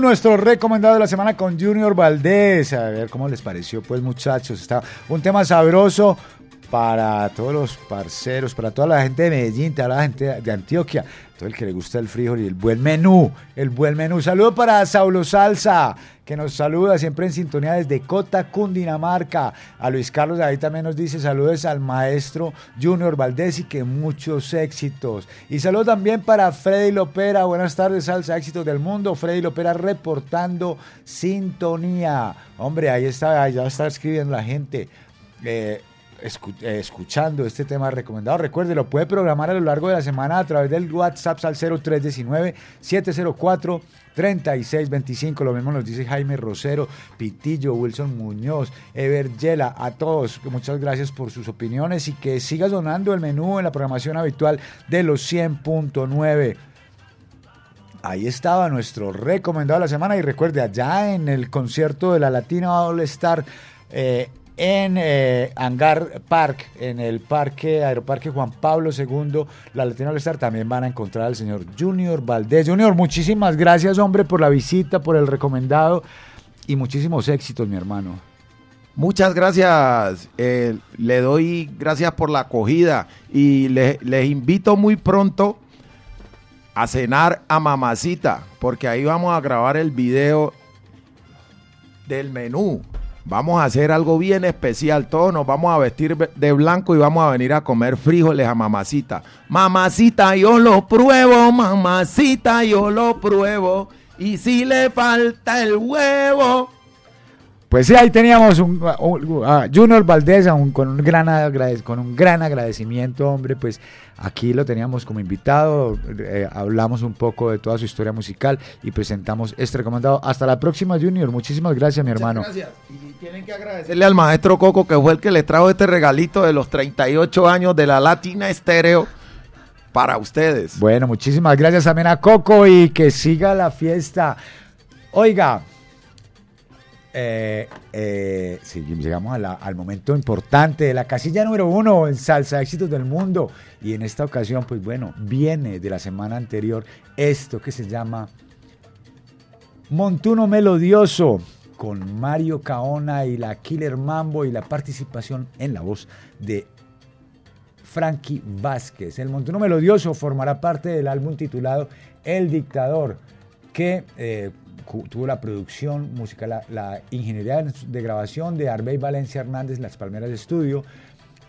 nuestro recomendado de la semana con Junior Valdés. A ver cómo les pareció, pues, muchachos. Está un tema sabroso para todos los parceros, para toda la gente de Medellín, toda la gente de Antioquia, todo el que le gusta el frijol y el buen menú, el buen menú. Saludo para Saulo Salsa, que nos saluda siempre en sintonía desde Cota, Cundinamarca. A Luis Carlos ahí también nos dice saludos al maestro Junior Valdés y que muchos éxitos. Y saludo también para Freddy Lopera. Buenas tardes, Salsa Éxitos del Mundo. Freddy Lopera reportando sintonía. Hombre, ahí está, ya está escribiendo la gente. Eh, escuchando este tema recomendado. Recuerde, lo puede programar a lo largo de la semana a través del WhatsApp al 0319-704-3625. Lo mismo nos dice Jaime Rosero, Pitillo, Wilson Muñoz, Ever Yela, a todos. Muchas gracias por sus opiniones y que siga sonando el menú en la programación habitual de los 100.9. Ahí estaba nuestro recomendado de la semana y recuerde, allá en el concierto de la Latina All Star eh, en eh, Hangar Park, en el parque, Aeroparque Juan Pablo II, la Latina All Star, también van a encontrar al señor Junior Valdés. Junior, muchísimas gracias, hombre, por la visita, por el recomendado y muchísimos éxitos, mi hermano. Muchas gracias. eh, le doy gracias por la acogida y le- les invito muy pronto a cenar a Mamacita, porque ahí vamos a grabar el video del menú. Vamos a hacer algo bien especial. Todos nos vamos a vestir de blanco y vamos a venir a comer frijoles a Mamacita. Mamacita, yo lo pruebo. Mamacita, yo lo pruebo. Y si le falta el huevo. Pues sí, ahí teníamos un, a Junior Valdés un- con, un gran con un gran agradecimiento, hombre, pues aquí lo teníamos como invitado, eh, hablamos un poco de toda su historia musical y presentamos este recomendado. Hasta la próxima, Junior. Muchísimas gracias, mi hermano. Gracias. Y tienen que agradecerle al maestro Coco, que fue el que le trajo este regalito de los 38 años de la Latina Estéreo. para ustedes. Bueno, muchísimas gracias también a Coco y que siga la fiesta. Oiga, eh, eh, llegamos al momento importante de la casilla número uno en Salsa Éxitos del Mundo. Y en esta ocasión, pues bueno, viene de la semana anterior esto que se llama Montuno Melodioso con Mario Caona y la Killer Mambo y la participación en la voz de Frankie Vázquez. El Montuno Melodioso formará parte del álbum titulado El Dictador, que eh, tuvo la producción musical, la, la ingeniería de grabación de Arbey Valencia Hernández, Las Palmeras de Estudio,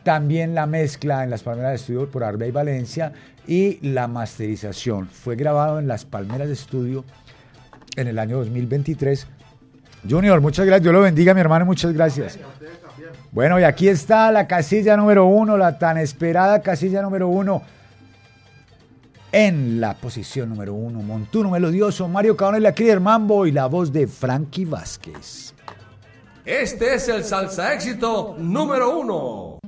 también la mezcla en Las Palmeras de Estudio por Arbey Valencia y la masterización. Fue grabado en Las Palmeras de Estudio en el año 2023. Junior, muchas gracias. Dios lo bendiga, mi hermano. Muchas gracias. Bueno, y aquí está la casilla número uno, la tan esperada casilla número uno. En la posición número uno, Montuno Melodioso, Mario Caona y la Mambo y la voz de Frankie Vázquez. Este es el salsa éxito número uno.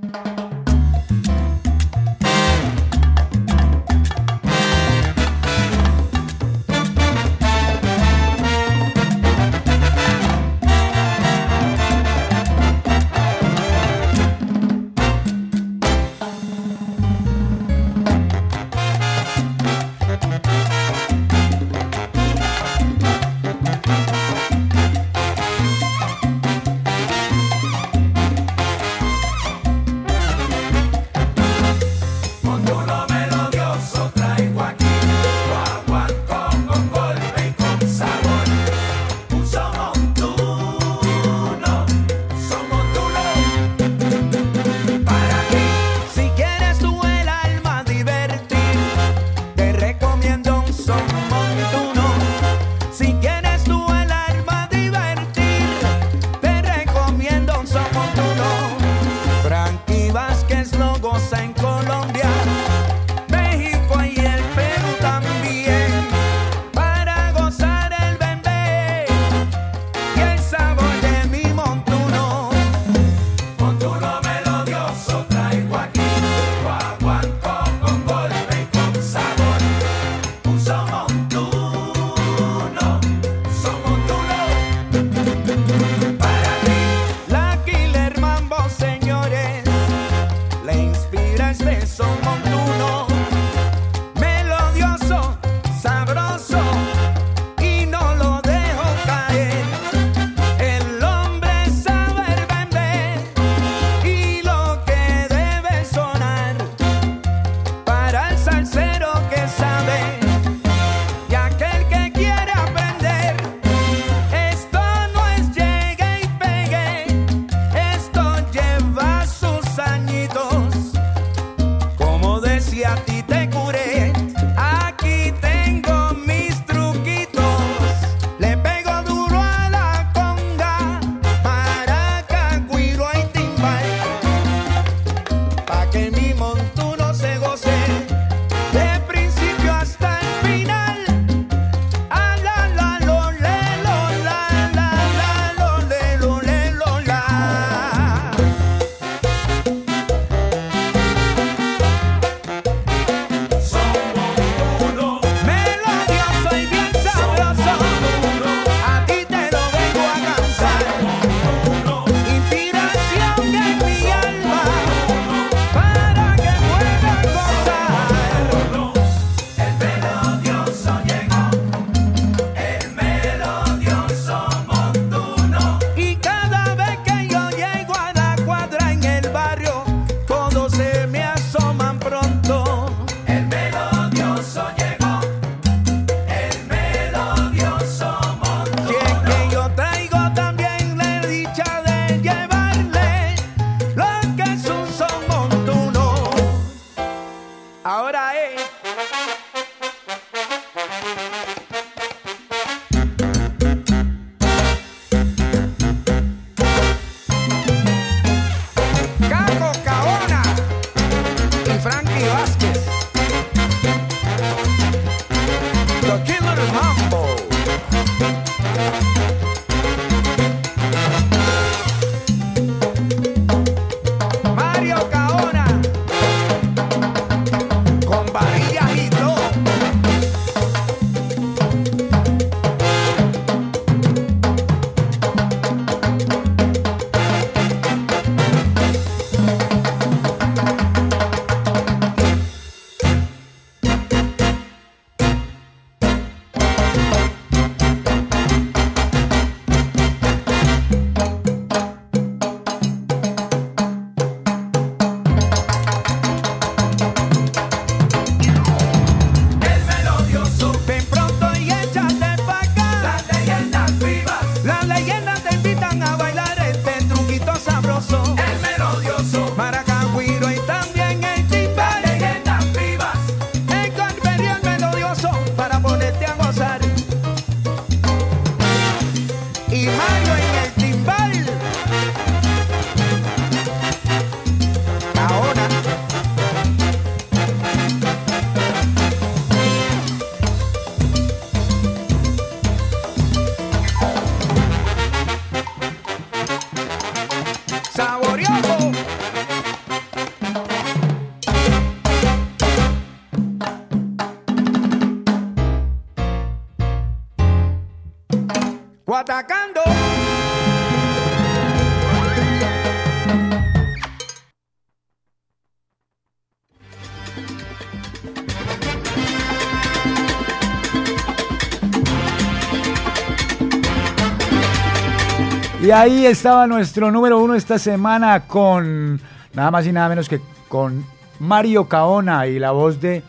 Ahí estaba nuestro número uno esta semana con nada más y nada menos que con Mario Caona y la voz de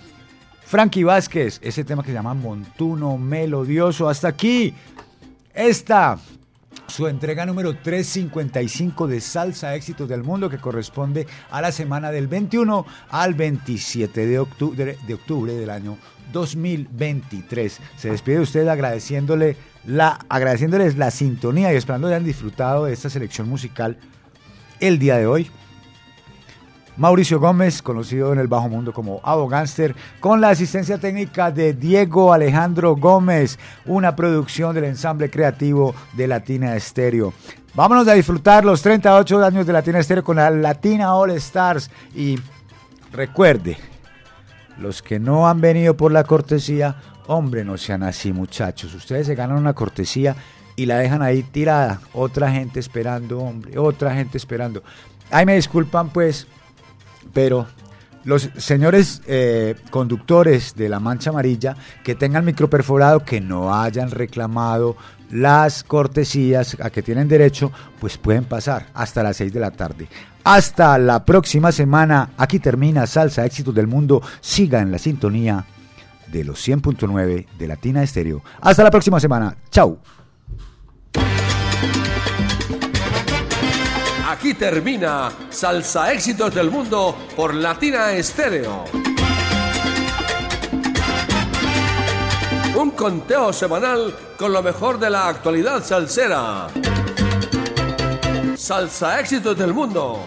Frankie Vázquez. Ese tema que se llama Montuno Melodioso. Hasta aquí. Esta, su entrega número 355 de Salsa Éxitos del Mundo, que corresponde a la semana del 21 al 27 de octubre, de octubre del año 2023. Se despide de usted agradeciéndole la, agradeciéndoles la sintonía y esperando que hayan disfrutado de esta selección musical el día de hoy. Mauricio Gómez, conocido en el bajo mundo como Abo Gangster, con la asistencia técnica de Diego Alejandro Gómez, una producción del ensamble creativo de Latina Estéreo. Vámonos a disfrutar los 38 años de Latina Estéreo con la Latina All Stars y recuerde, los que no han venido por la cortesía, hombre, no sean así muchachos, ustedes se ganan una cortesía y la dejan ahí tirada, otra gente esperando, hombre, otra gente esperando. Ay, me disculpan pues, pero los señores eh, conductores de la mancha amarilla que tengan microperforado, que no hayan reclamado las cortesías a que tienen derecho, pues pueden pasar hasta las 6 de la tarde. Hasta la próxima semana. Aquí termina Salsa Éxitos del Mundo. Siga en la sintonía de los 100.9 de Latina Estéreo. Hasta la próxima semana. Chau. Aquí termina Salsa Éxitos del Mundo por Latina Estéreo. Un conteo semanal con lo mejor de la actualidad salsera. Salsa Éxitos del Mundo